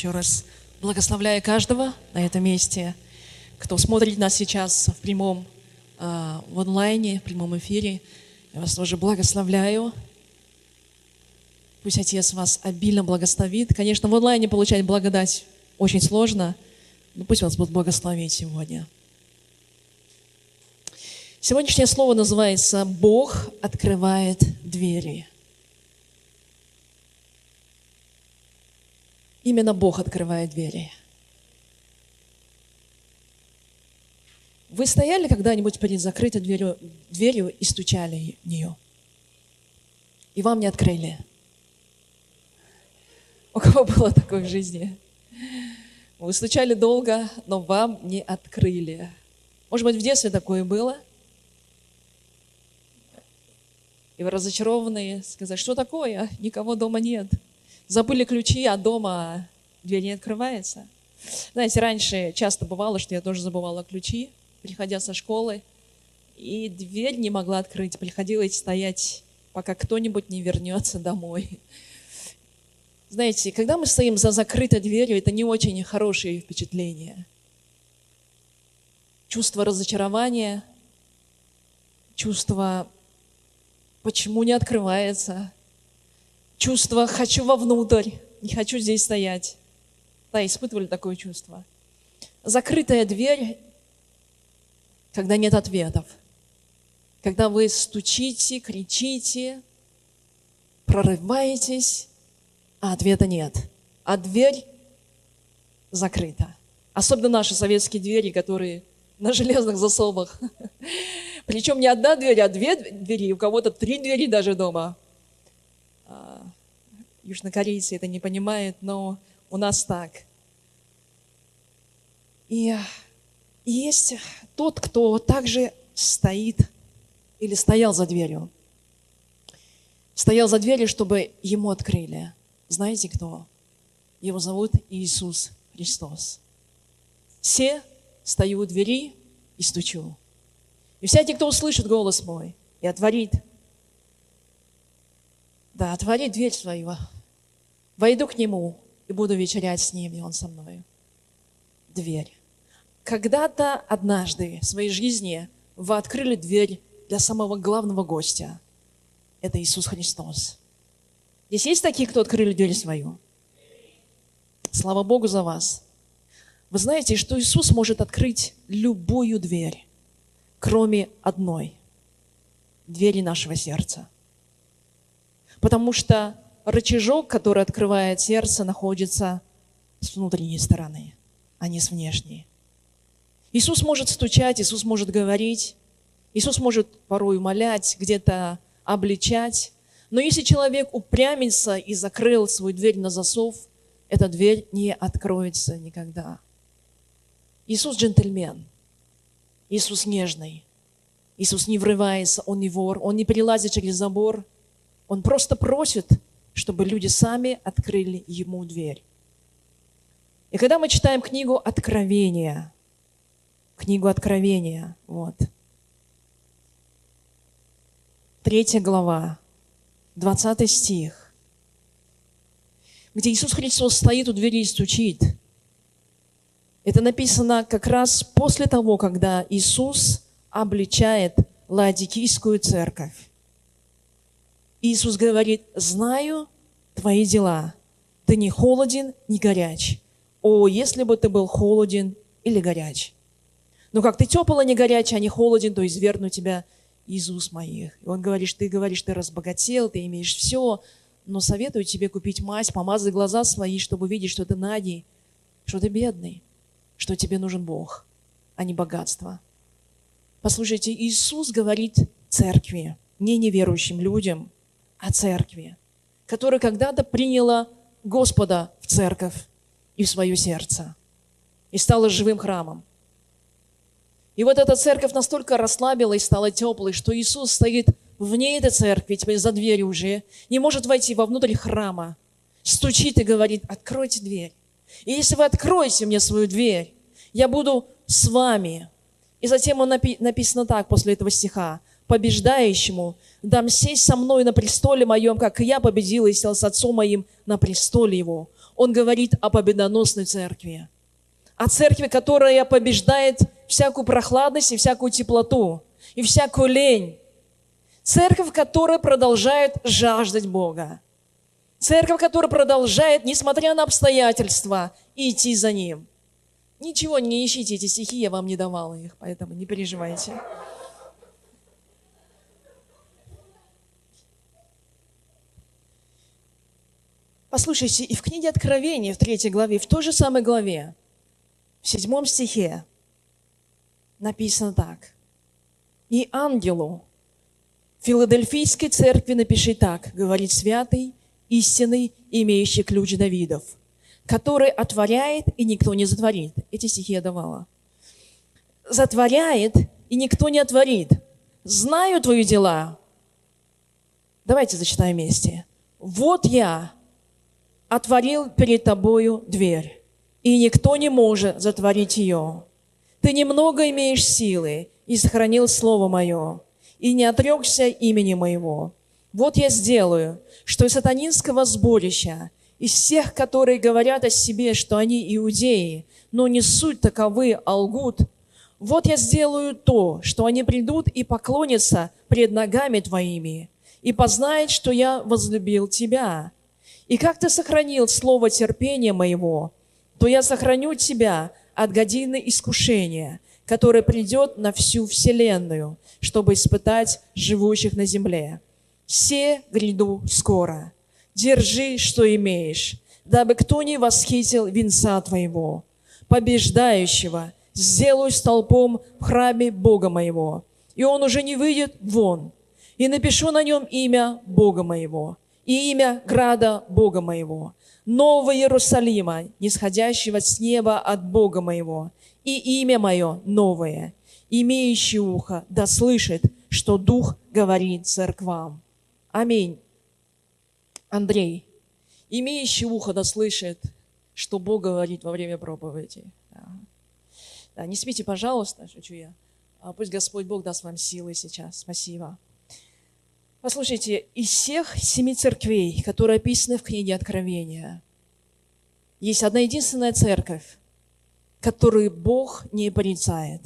Еще раз благословляю каждого на этом месте, кто смотрит нас сейчас в прямом, э, в онлайне, в прямом эфире. Я вас тоже благословляю. Пусть Отец вас обильно благословит. Конечно, в онлайне получать благодать очень сложно, но пусть вас будет благословить сегодня. Сегодняшнее слово называется «Бог открывает двери». Именно Бог открывает двери. Вы стояли когда-нибудь перед закрытой дверью, дверью и стучали в нее? И вам не открыли? У кого было такое в жизни? Вы стучали долго, но вам не открыли. Может быть, в детстве такое было? И разочарованные сказать, что такое? Никого дома нет. Забыли ключи, а дома дверь не открывается. Знаете, раньше часто бывало, что я тоже забывала ключи, приходя со школы, и дверь не могла открыть. Приходилось стоять, пока кто-нибудь не вернется домой. Знаете, когда мы стоим за закрытой дверью, это не очень хорошее впечатление. Чувство разочарования, чувство, почему не открывается, чувство «хочу вовнутрь, не хочу здесь стоять». Да, испытывали такое чувство. Закрытая дверь, когда нет ответов. Когда вы стучите, кричите, прорываетесь, а ответа нет. А дверь закрыта. Особенно наши советские двери, которые на железных засовах. Причем не одна дверь, а две двери, у кого-то три двери даже дома. А, южнокорейцы это не понимают, но у нас так. И есть тот, кто также стоит или стоял за дверью. Стоял за дверью, чтобы ему открыли. Знаете кто? Его зовут Иисус Христос. Все стою у двери и стучу. И всякий, кто услышит голос мой и отворит, да, отворит дверь свою, войду к нему и буду вечерять с ним, и он со мной. Дверь. Когда-то однажды в своей жизни вы открыли дверь для самого главного гостя. Это Иисус Христос. Здесь есть такие, кто открыли дверь свою? Слава Богу за вас. Вы знаете, что Иисус может открыть любую дверь, кроме одной – двери нашего сердца. Потому что рычажок, который открывает сердце, находится с внутренней стороны, а не с внешней. Иисус может стучать, Иисус может говорить, Иисус может порой умолять, где-то обличать, но если человек упрямится и закрыл свою дверь на засов, эта дверь не откроется никогда. Иисус джентльмен. Иисус нежный. Иисус не врывается, Он не вор, Он не перелазит через забор. Он просто просит, чтобы люди сами открыли Ему дверь. И когда мы читаем книгу Откровения, книгу Откровения, вот, третья глава, 20 стих, где Иисус Христос стоит у двери и стучит. Это написано как раз после того, когда Иисус обличает Ладикийскую церковь. Иисус говорит, знаю твои дела. Ты не холоден, не горяч. О, если бы ты был холоден или горяч. Но как ты тепл, а не горячий, а не холоден, то изверну тебя из уст моих. И он говорит, ты говоришь, ты разбогател, ты имеешь все, но советую тебе купить мазь, помазать глаза свои, чтобы видеть, что ты надий, что ты бедный, что тебе нужен Бог, а не богатство. Послушайте, Иисус говорит церкви, не неверующим людям, а церкви, которая когда-то приняла Господа в церковь и в свое сердце и стала живым храмом. И вот эта церковь настолько расслабилась, стала теплой, что Иисус стоит вне этой церкви, теперь за дверью уже, не может войти вовнутрь храма, стучит и говорит, откройте дверь. И если вы откроете мне свою дверь, я буду с вами, И затем он напи- написано так после этого стиха. «Побеждающему дам сесть со мной на престоле моем, как я победил и сел с отцом моим на престоле его». Он говорит о победоносной церкви. О церкви, которая побеждает всякую прохладность и всякую теплоту, и всякую лень. Церковь, которая продолжает жаждать Бога. Церковь, которая продолжает, несмотря на обстоятельства, идти за Ним. Ничего не ищите эти стихи, я вам не давала их, поэтому не переживайте. Послушайте, и в книге Откровения, в третьей главе, в той же самой главе, в седьмом стихе написано так. «И ангелу Филадельфийской церкви напиши так, говорит святый, истинный, имеющий ключ Давидов, который отворяет, и никто не затворит». Эти стихи я давала. «Затворяет, и никто не отворит. Знаю твои дела». Давайте зачитаем вместе. «Вот я, отворил перед тобою дверь, и никто не может затворить ее. Ты немного имеешь силы и сохранил слово мое, и не отрекся имени моего. Вот я сделаю, что из сатанинского сборища, из всех, которые говорят о себе, что они иудеи, но не суть таковы, а лгут, вот я сделаю то, что они придут и поклонятся пред ногами твоими, и познают, что я возлюбил тебя, и как ты сохранил слово терпения моего, то я сохраню тебя от годины искушения, которое придет на всю вселенную, чтобы испытать живущих на земле. Все гряду скоро. Держи, что имеешь, дабы кто не восхитил венца твоего. Побеждающего сделаю столпом в храме Бога моего, и он уже не выйдет вон. И напишу на нем имя Бога моего, и имя града Бога моего, Нового Иерусалима, нисходящего с неба от Бога моего, и имя мое новое, имеющий ухо, да слышит, что Дух говорит церквам. Аминь. Андрей, имеющий ухо, да слышит, что Бог говорит во время проповеди. Да. Да, не спите, пожалуйста, шучу я. А пусть Господь Бог даст вам силы сейчас. Спасибо. Послушайте, из всех семи церквей, которые описаны в книге Откровения, есть одна единственная церковь, которую Бог не порицает,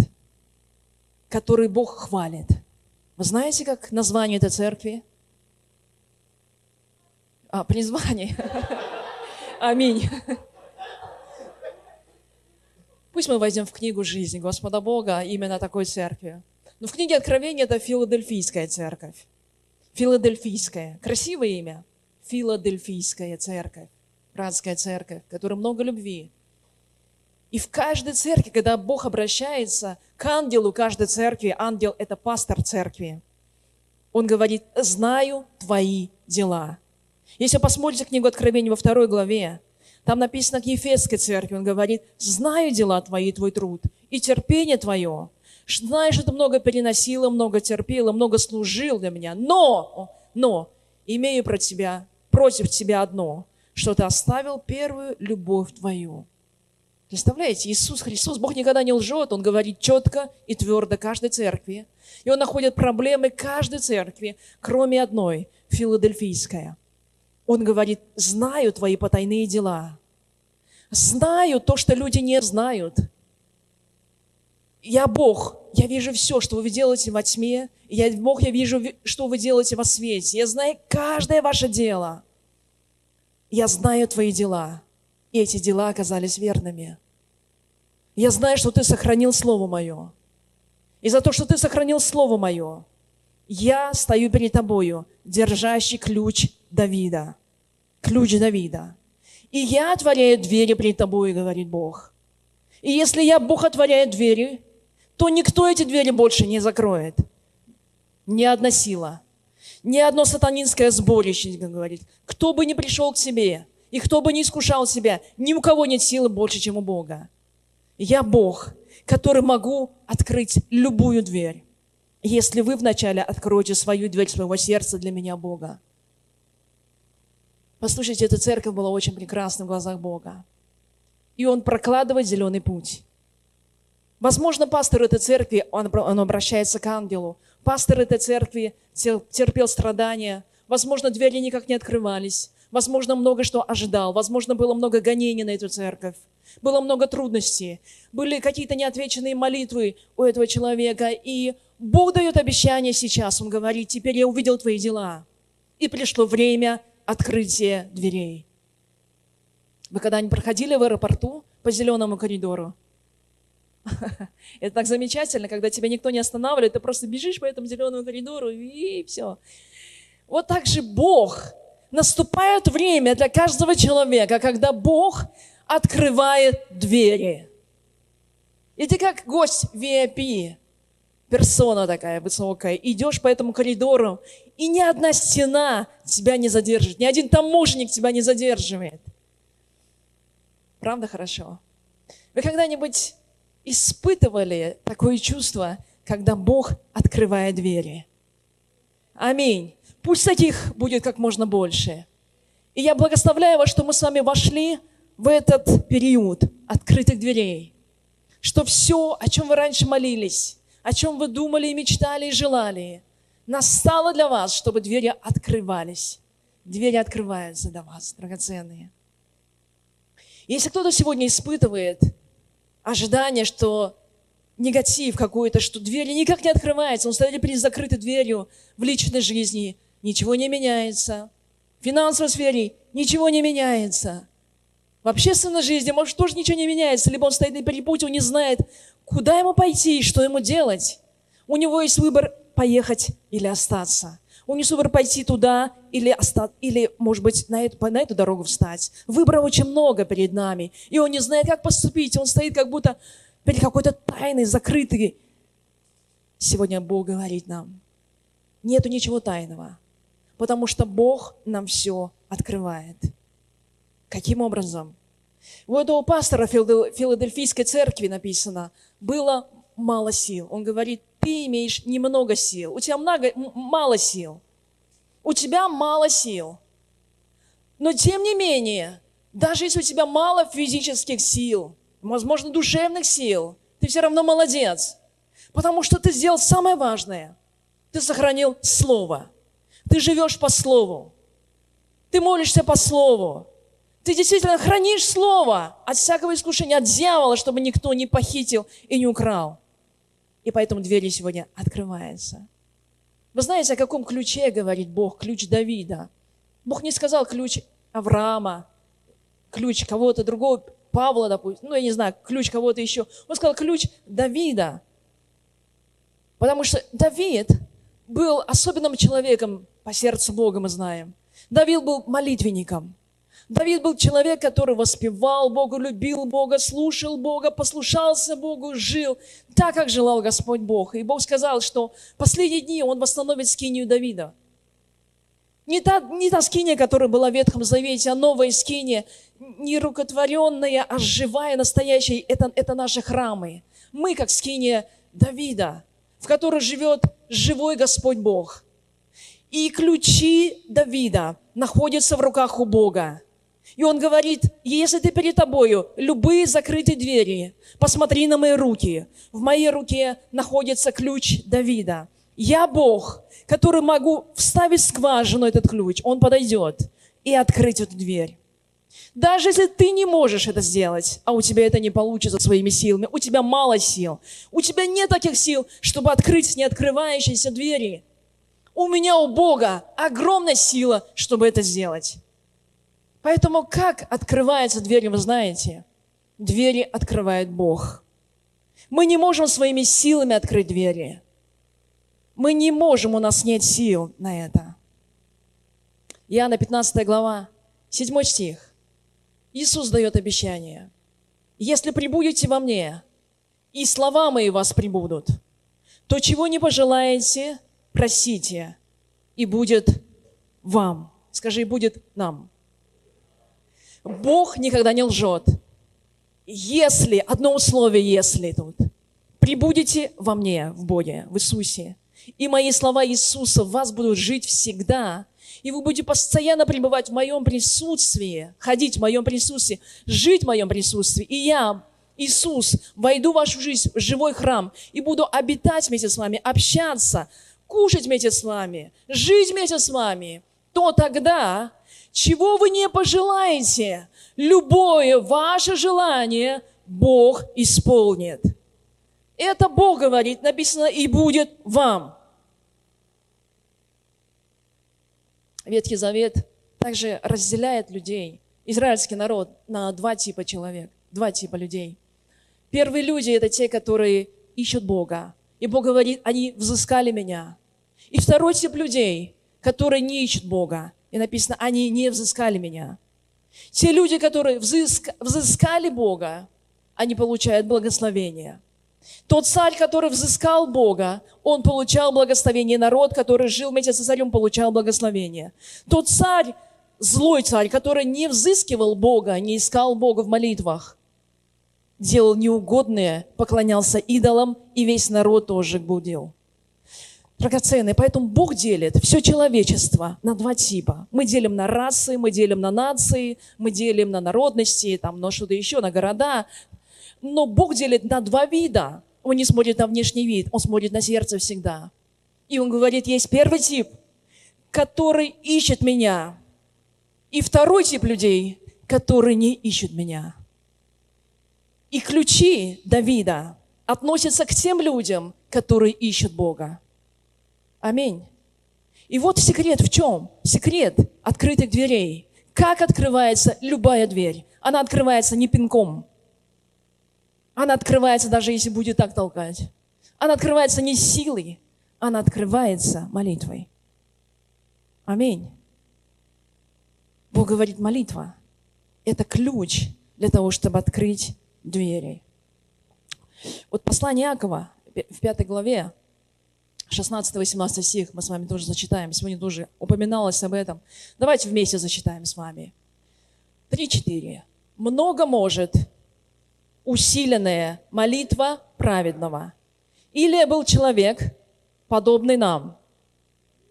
которую Бог хвалит. Вы знаете, как название этой церкви? А, призвание. Аминь. Пусть мы войдем в книгу жизни Господа Бога именно такой церкви. Но в книге Откровения это Филадельфийская церковь. Филадельфийская. Красивое имя. Филадельфийская церковь. Братская церковь, в которой много любви. И в каждой церкви, когда Бог обращается к ангелу каждой церкви, ангел – это пастор церкви, он говорит, знаю твои дела. Если посмотрите книгу Откровения во второй главе, там написано к Ефесской церкви, он говорит, знаю дела твои, твой труд, и терпение твое, знаешь, что ты много переносила, много терпела, много служил для меня. Но, но, имею про тебя, против тебя одно, что ты оставил первую любовь твою. Представляете, Иисус Христос, Бог никогда не лжет, Он говорит четко и твердо каждой церкви. И Он находит проблемы каждой церкви, кроме одной, филадельфийская. Он говорит, знаю твои потайные дела. Знаю то, что люди не знают – я Бог, я вижу все, что вы делаете во тьме. Я Бог, я вижу, что вы делаете во свете. Я знаю каждое ваше дело. Я знаю твои дела. И эти дела оказались верными. Я знаю, что ты сохранил Слово Мое. И за то, что ты сохранил Слово Мое, я стою перед тобою, держащий ключ Давида. Ключ Давида. И я отворяю двери перед тобой, говорит Бог. И если я, Бог, отворяет двери, то никто эти двери больше не закроет. Ни одна сила, ни одно сатанинское сборище, говорит. Кто бы ни пришел к себе, и кто бы ни искушал себя, ни у кого нет силы больше, чем у Бога. Я Бог, который могу открыть любую дверь, если вы вначале откроете свою дверь своего сердца для меня, Бога. Послушайте, эта церковь была очень прекрасна в глазах Бога. И Он прокладывает зеленый путь. Возможно, пастор этой церкви, он, он обращается к ангелу. Пастор этой церкви терпел страдания. Возможно, двери никак не открывались. Возможно, много что ожидал. Возможно, было много гонений на эту церковь. Было много трудностей. Были какие-то неотвеченные молитвы у этого человека. И Бог дает обещание сейчас. Он говорит, теперь я увидел твои дела. И пришло время открытия дверей. Вы когда-нибудь проходили в аэропорту по зеленому коридору? Это так замечательно, когда тебя никто не останавливает, ты просто бежишь по этому зеленому коридору и все. Вот так же Бог. Наступает время для каждого человека, когда Бог открывает двери. И ты как гость VIP, персона такая высокая, идешь по этому коридору, и ни одна стена тебя не задержит, ни один таможенник тебя не задерживает. Правда хорошо? Вы когда-нибудь испытывали такое чувство, когда Бог открывает двери? Аминь. Пусть таких будет как можно больше. И я благословляю вас, что мы с вами вошли в этот период открытых дверей. Что все, о чем вы раньше молились, о чем вы думали и мечтали и желали, настало для вас, чтобы двери открывались. Двери открываются для вас, драгоценные. Если кто-то сегодня испытывает ожидание, что негатив какой-то, что двери никак не открываются, он стоит перед закрытой дверью в личной жизни, ничего не меняется. В финансовой сфере ничего не меняется. В общественной жизни, может, тоже ничего не меняется. Либо он стоит на перепутье, он не знает, куда ему пойти, что ему делать. У него есть выбор поехать или остаться. Он не выбор пойти туда или, остаться, или может быть, на эту, на эту дорогу встать. Выбора очень много перед нами. И он не знает, как поступить. Он стоит как будто перед какой-то тайной, закрытой. Сегодня Бог говорит нам, нету ничего тайного, потому что Бог нам все открывает. Каким образом? У этого пастора Филадельфийской церкви написано, было мало сил. Он говорит, ты имеешь немного сил, у тебя много, мало сил. У тебя мало сил. Но тем не менее, даже если у тебя мало физических сил, возможно, душевных сил, ты все равно молодец. Потому что ты сделал самое важное. Ты сохранил Слово. Ты живешь по Слову. Ты молишься по Слову. Ты действительно хранишь Слово от всякого искушения, от дьявола, чтобы никто не похитил и не украл. И поэтому двери сегодня открываются. Вы знаете, о каком ключе говорит Бог? Ключ Давида. Бог не сказал ключ Авраама, ключ кого-то другого, Павла, допустим, ну, я не знаю, ключ кого-то еще. Он сказал ключ Давида. Потому что Давид был особенным человеком по сердцу Бога, мы знаем. Давид был молитвенником. Давид был человек, который воспевал Бога, любил Бога, слушал Бога, послушался Богу, жил так, как желал Господь Бог. И Бог сказал, что последние дни Он восстановит скинию Давида. Не та, не та скиния, которая была в Ветхом Завете, а новая скиния, не рукотворенная, а живая, настоящая. Это, это наши храмы. Мы, как скиния Давида, в которой живет живой Господь Бог. И ключи Давида находятся в руках у Бога. И он говорит, если ты перед тобою любые закрытые двери, посмотри на мои руки. В моей руке находится ключ Давида. Я Бог, который могу вставить в скважину этот ключ. Он подойдет и открыть эту дверь. Даже если ты не можешь это сделать, а у тебя это не получится своими силами, у тебя мало сил, у тебя нет таких сил, чтобы открыть неоткрывающиеся двери. У меня, у Бога, огромная сила, чтобы это сделать. Поэтому как открывается дверь, вы знаете? Двери открывает Бог. Мы не можем своими силами открыть двери. Мы не можем, у нас нет сил на это. Иоанна 15 глава, 7 стих. Иисус дает обещание. «Если прибудете во мне, и слова мои вас прибудут, то чего не пожелаете, просите, и будет вам». Скажи, будет нам. Бог никогда не лжет. Если, одно условие, если тут, прибудете во мне, в Боге, в Иисусе, и мои слова Иисуса в вас будут жить всегда, и вы будете постоянно пребывать в моем присутствии, ходить в моем присутствии, жить в моем присутствии, и я Иисус, войду в вашу жизнь, в живой храм, и буду обитать вместе с вами, общаться, кушать вместе с вами, жить вместе с вами, то тогда, чего вы не пожелаете, любое ваше желание Бог исполнит. Это Бог говорит, написано, и будет вам. Ветхий Завет также разделяет людей, израильский народ, на два типа человек, два типа людей. Первые люди – это те, которые ищут Бога. И Бог говорит, они взыскали меня. И второй тип людей, которые не ищут Бога. И написано, они не взыскали меня. Те люди, которые взыск... взыскали Бога, они получают благословение. Тот царь, который взыскал Бога, он получал благословение. Народ, который жил вместе с царем, получал благословение. Тот царь, злой царь, который не взыскивал Бога, не искал Бога в молитвах, делал неугодное, поклонялся идолам, и весь народ тоже будил. Драгоценные, поэтому Бог делит все человечество на два типа. Мы делим на расы, мы делим на нации, мы делим на народности, там, на что-то еще, на города. Но Бог делит на два вида. Он не смотрит на внешний вид, Он смотрит на сердце всегда. И Он говорит, есть первый тип, который ищет меня. И второй тип людей, которые не ищут меня. И ключи Давида относятся к тем людям, которые ищут Бога. Аминь. И вот секрет в чем? Секрет открытых дверей. Как открывается любая дверь? Она открывается не пинком, она открывается, даже если будет так толкать. Она открывается не силой, она открывается молитвой. Аминь. Бог говорит, молитва – это ключ для того, чтобы открыть двери. Вот послание Иакова в пятой главе, 16-18 стих, мы с вами тоже зачитаем. Сегодня тоже упоминалось об этом. Давайте вместе зачитаем с вами. 3-4. «Много может усиленная молитва праведного. Или был человек, подобный нам,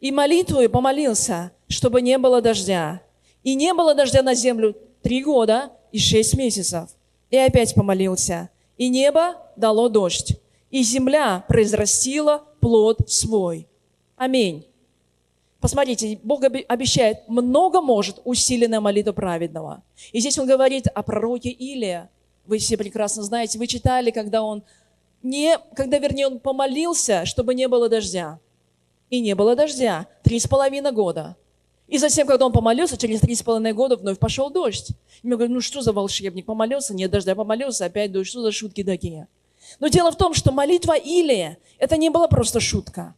и молитвой помолился, чтобы не было дождя. И не было дождя на землю три года и шесть месяцев. И опять помолился, и небо дало дождь, и земля произрастила плод свой. Аминь. Посмотрите, Бог обещает, много может усиленная молитва праведного. И здесь он говорит о пророке Илия, вы все прекрасно знаете, вы читали, когда он не, когда, вернее, он помолился, чтобы не было дождя. И не было дождя три с половиной года. И затем, когда он помолился, через три с половиной года вновь пошел дождь. И мы говорим, ну что за волшебник? Помолился, нет дождя, помолился, опять дождь. Что за шутки такие? Но дело в том, что молитва Илия, это не была просто шутка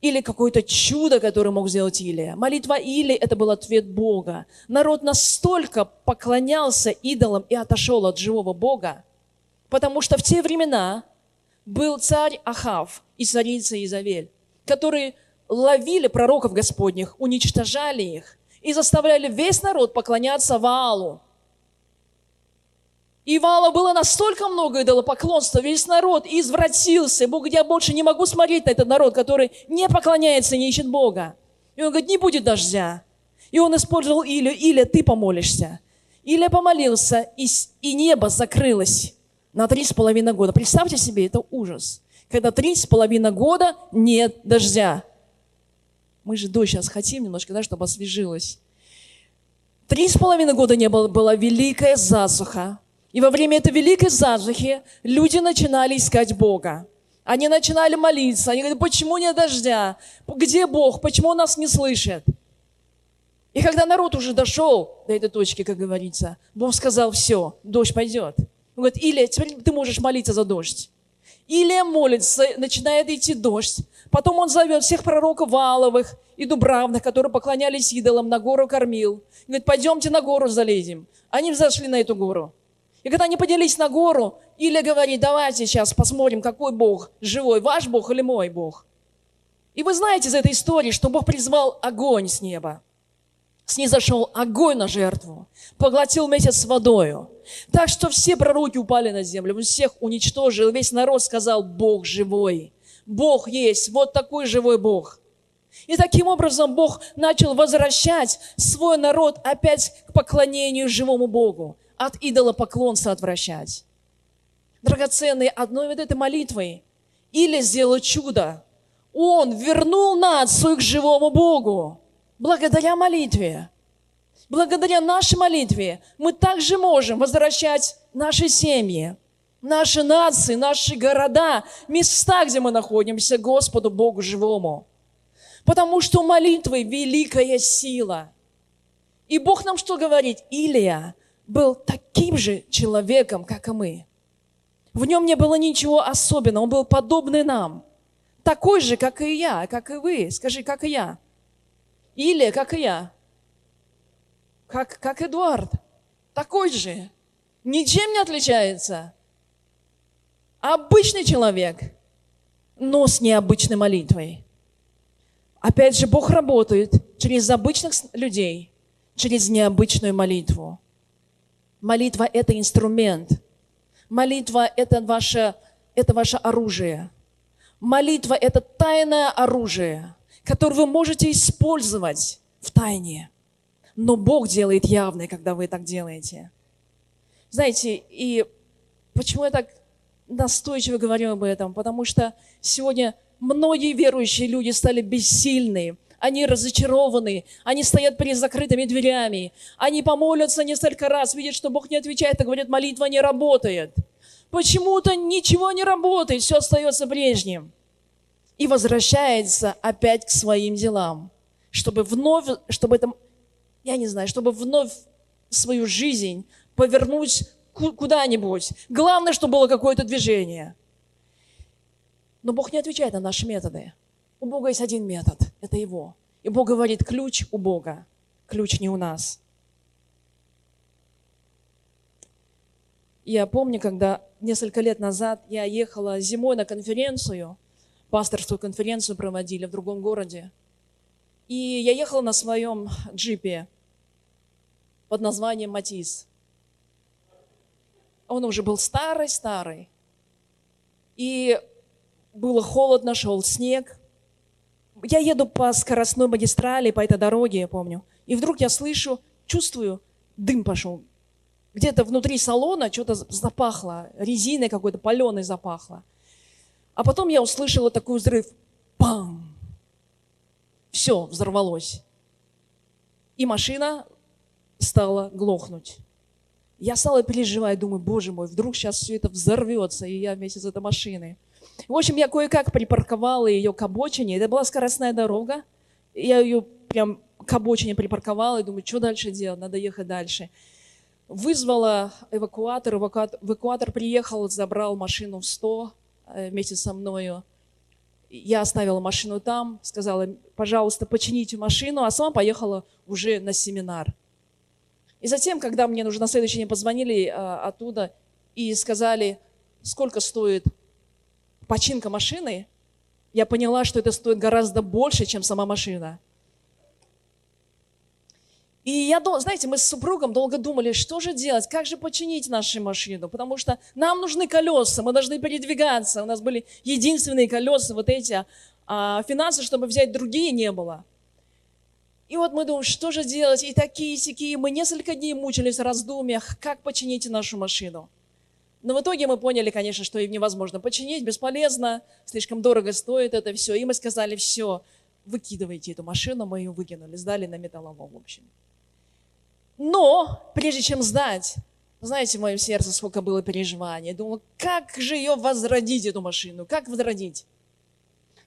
или какое-то чудо, которое мог сделать Илия. Молитва Или – это был ответ Бога. Народ настолько поклонялся идолам и отошел от живого Бога, потому что в те времена был царь Ахав и царица Изавель, которые ловили пророков Господних, уничтожали их и заставляли весь народ поклоняться Ваалу. И Вала было настолько много идолопоклонства, весь народ извратился. Бог я больше не могу смотреть на этот народ, который не поклоняется, не ищет Бога. И он говорит, не будет дождя. И он использовал Илью, Илья, ты помолишься. Илья помолился, и, и небо закрылось на три с половиной года. Представьте себе, это ужас. Когда три с половиной года нет дождя. Мы же дождь сейчас хотим немножко, да, чтобы освежилось. Три с половиной года не было, была великая засуха. И во время этой великой засухи люди начинали искать Бога. Они начинали молиться. Они говорят, почему нет дождя? Где Бог? Почему он нас не слышит? И когда народ уже дошел до этой точки, как говорится, Бог сказал, все, дождь пойдет. Он говорит, или теперь ты можешь молиться за дождь. Или молится, начинает идти дождь. Потом он зовет всех пророков Валовых и Дубравных, которые поклонялись идолам, на гору кормил. Говорит, пойдемте на гору залезем. Они взошли на эту гору. И когда они поделились на гору, Илья говорит, давайте сейчас посмотрим, какой Бог живой, ваш Бог или мой Бог. И вы знаете из этой истории, что Бог призвал огонь с неба. Снизошел огонь на жертву, поглотил месяц с водою. Так что все пророки упали на землю, он всех уничтожил, весь народ сказал, Бог живой. Бог есть, вот такой живой Бог. И таким образом Бог начал возвращать свой народ опять к поклонению живому Богу от идола поклонства отвращать. драгоценный одной вот этой молитвой. Или сделал чудо. Он вернул нацию к живому Богу благодаря молитве. Благодаря нашей молитве мы также можем возвращать наши семьи, наши нации, наши города, места, где мы находимся, Господу Богу живому. Потому что молитвы великая сила. И Бог нам что говорит? Илия был таким же человеком, как и мы. В нем не было ничего особенного, он был подобный нам. Такой же, как и я, как и вы. Скажи, как и я. Или как и я. Как, как Эдуард. Такой же. Ничем не отличается. Обычный человек, но с необычной молитвой. Опять же, Бог работает через обычных людей, через необычную молитву. Молитва – это инструмент. Молитва – это ваше, это ваше оружие. Молитва – это тайное оружие, которое вы можете использовать в тайне. Но Бог делает явное, когда вы так делаете. Знаете, и почему я так настойчиво говорю об этом? Потому что сегодня многие верующие люди стали бессильны, они разочарованы, они стоят перед закрытыми дверями, они помолятся несколько раз, видят, что Бог не отвечает, и говорят, молитва не работает. Почему-то ничего не работает, все остается прежним. И возвращается опять к своим делам, чтобы вновь, чтобы это, я не знаю, чтобы вновь свою жизнь повернуть куда-нибудь. Главное, чтобы было какое-то движение. Но Бог не отвечает на наши методы. У Бога есть один метод, это Его. И Бог говорит, ключ у Бога, ключ не у нас. Я помню, когда несколько лет назад я ехала зимой на конференцию, пасторскую конференцию проводили в другом городе. И я ехала на своем джипе под названием Матис. Он уже был старый-старый. И было холодно, шел снег. Я еду по скоростной магистрали, по этой дороге, я помню. И вдруг я слышу, чувствую, дым пошел где-то внутри салона что-то запахло, резиной какой-то паленой запахло. А потом я услышала такой взрыв. Пам! Все взорвалось. И машина стала глохнуть. Я стала переживать, думаю, боже мой, вдруг сейчас все это взорвется, и я вместе с этой машиной. В общем, я кое-как припарковала ее к обочине. Это была скоростная дорога. Я ее прям к обочине припарковала и думаю, что дальше делать, надо ехать дальше вызвала эвакуатор, эвакуатор, эвакуатор приехал, забрал машину в 100 э, вместе со мною. Я оставила машину там, сказала, пожалуйста, почините машину, а сама поехала уже на семинар. И затем, когда мне уже на следующий день позвонили а, оттуда и сказали, сколько стоит починка машины, я поняла, что это стоит гораздо больше, чем сама машина. И я, знаете, мы с супругом долго думали, что же делать, как же починить нашу машину, потому что нам нужны колеса, мы должны передвигаться, у нас были единственные колеса вот эти, а финансы, чтобы взять другие, не было. И вот мы думаем, что же делать, и такие, и такие, мы несколько дней мучились в раздумьях, как починить нашу машину. Но в итоге мы поняли, конечно, что им невозможно починить, бесполезно, слишком дорого стоит это все. И мы сказали, все, выкидывайте эту машину, мы ее выкинули, сдали на металлолом, в общем. Но прежде чем сдать, знаете, в моем сердце сколько было переживаний. Думала, как же ее возродить, эту машину? Как возродить?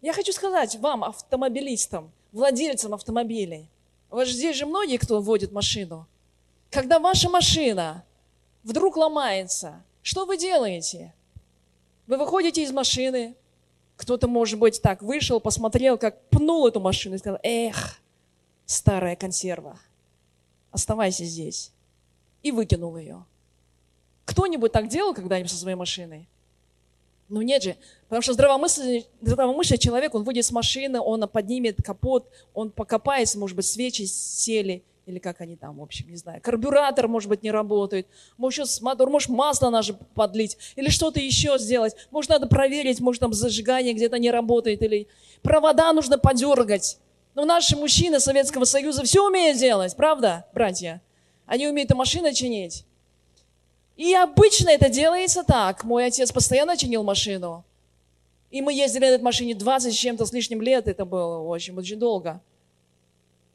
Я хочу сказать вам, автомобилистам, владельцам автомобилей, у здесь же многие, кто водит машину. Когда ваша машина вдруг ломается, что вы делаете? Вы выходите из машины, кто-то, может быть, так вышел, посмотрел, как пнул эту машину и сказал, эх, старая консерва – оставайся здесь. И выкинул ее. Кто-нибудь так делал когда-нибудь со своей машиной? Ну нет же, потому что здравомыслящий, здравомыслящий человек, он выйдет с машины, он поднимет капот, он покопается, может быть, свечи сели, или как они там, в общем, не знаю. Карбюратор, может быть, не работает. Может, сейчас мотор, может, масло надо подлить, или что-то еще сделать. Может, надо проверить, может, там зажигание где-то не работает, или провода нужно подергать. Но наши мужчины Советского Союза все умеют делать, правда, братья? Они умеют и машины чинить. И обычно это делается так. Мой отец постоянно чинил машину. И мы ездили на этой машине 20 с чем-то с лишним лет. Это было очень, очень долго.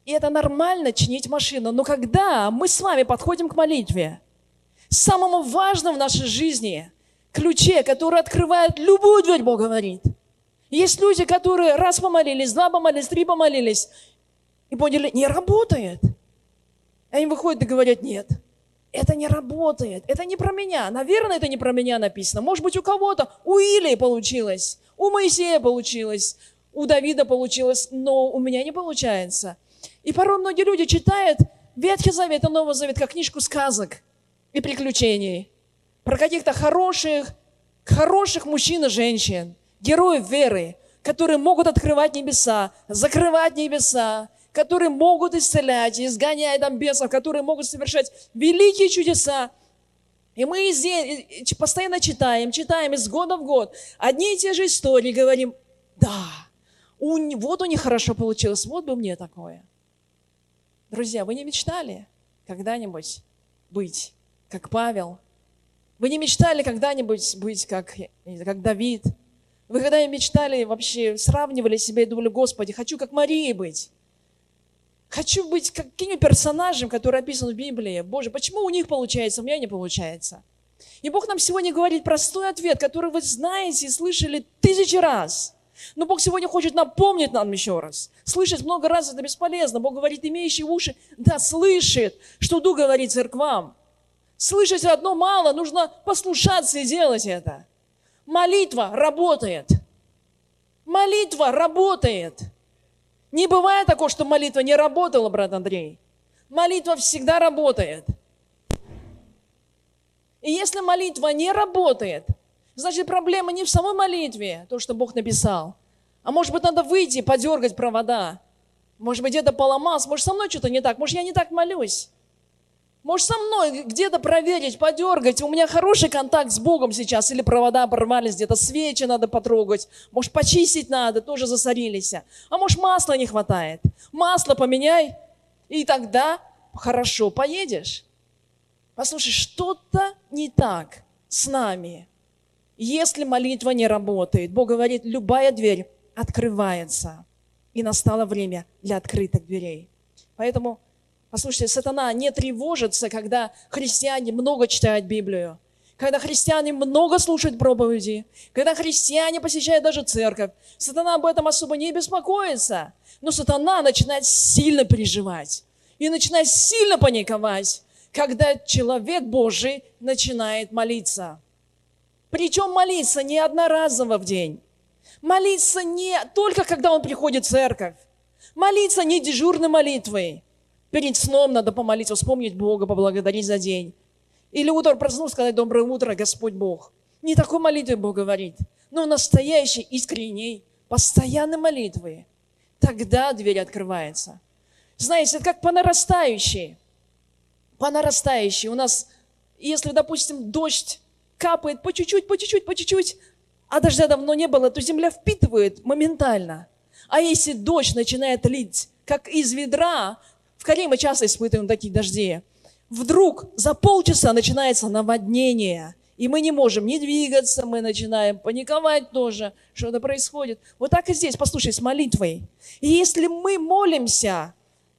И это нормально чинить машину. Но когда мы с вами подходим к молитве, самому важному в нашей жизни, ключе, который открывает любую дверь, Бог говорит. Есть люди, которые раз помолились, два помолились, три помолились, и поняли, не работает. Они выходят и говорят, нет, это не работает, это не про меня. Наверное, это не про меня написано. Может быть, у кого-то, у Илии получилось, у Моисея получилось, у Давида получилось, но у меня не получается. И порой многие люди читают Ветхий Завет и Новый Завет как книжку сказок и приключений про каких-то хороших, хороших мужчин и женщин, героев веры, которые могут открывать небеса, закрывать небеса, которые могут исцелять, изгонять там бесов, которые могут совершать великие чудеса. И мы здесь постоянно читаем, читаем из года в год одни и те же истории, говорим, да, у, вот у них хорошо получилось, вот бы мне такое. Друзья, вы не мечтали когда-нибудь быть как Павел? Вы не мечтали когда-нибудь быть как, как Давид? Вы когда мечтали, вообще сравнивали себя и думали, Господи, хочу как Марии быть. Хочу быть каким персонажем, который описан в Библии. Боже, почему у них получается, у меня не получается? И Бог нам сегодня говорит простой ответ, который вы знаете и слышали тысячи раз. Но Бог сегодня хочет напомнить нам еще раз. Слышать много раз это бесполезно. Бог говорит, имеющий уши, да, слышит, что Дух говорит церквам. Слышать одно мало, нужно послушаться и делать это. Молитва работает. Молитва работает. Не бывает такого, что молитва не работала, брат Андрей. Молитва всегда работает. И если молитва не работает, значит проблема не в самой молитве, то, что Бог написал. А может быть, надо выйти, подергать провода. Может быть, где-то поломался, может, со мной что-то не так, может, я не так молюсь. Может, со мной где-то проверить, подергать. У меня хороший контакт с Богом сейчас. Или провода оборвались, где-то свечи надо потрогать. Может, почистить надо, тоже засорились. А может, масла не хватает. Масло поменяй, и тогда хорошо поедешь. Послушай, что-то не так с нами. Если молитва не работает, Бог говорит, любая дверь открывается. И настало время для открытых дверей. Поэтому Послушайте, сатана не тревожится, когда христиане много читают Библию, когда христиане много слушают проповеди, когда христиане посещают даже церковь. Сатана об этом особо не беспокоится. Но сатана начинает сильно переживать и начинает сильно паниковать, когда человек Божий начинает молиться. Причем молиться не одноразово в день. Молиться не только, когда он приходит в церковь. Молиться не дежурной молитвой. Перед сном надо помолиться, вспомнить Бога, поблагодарить за день. Или утром проснуться, сказать «Доброе утро, Господь Бог». Не такой молитвой Бог говорит, но настоящей, искренней, постоянной молитвы. Тогда дверь открывается. Знаете, это как по нарастающей. По нарастающей. У нас, если, допустим, дождь капает по чуть-чуть, по чуть-чуть, по чуть-чуть, а дождя давно не было, то земля впитывает моментально. А если дождь начинает лить, как из ведра, в Корее мы часто испытываем такие дожди. Вдруг за полчаса начинается наводнение, и мы не можем не двигаться, мы начинаем паниковать тоже, что-то происходит. Вот так и здесь, послушай, с молитвой. И если мы молимся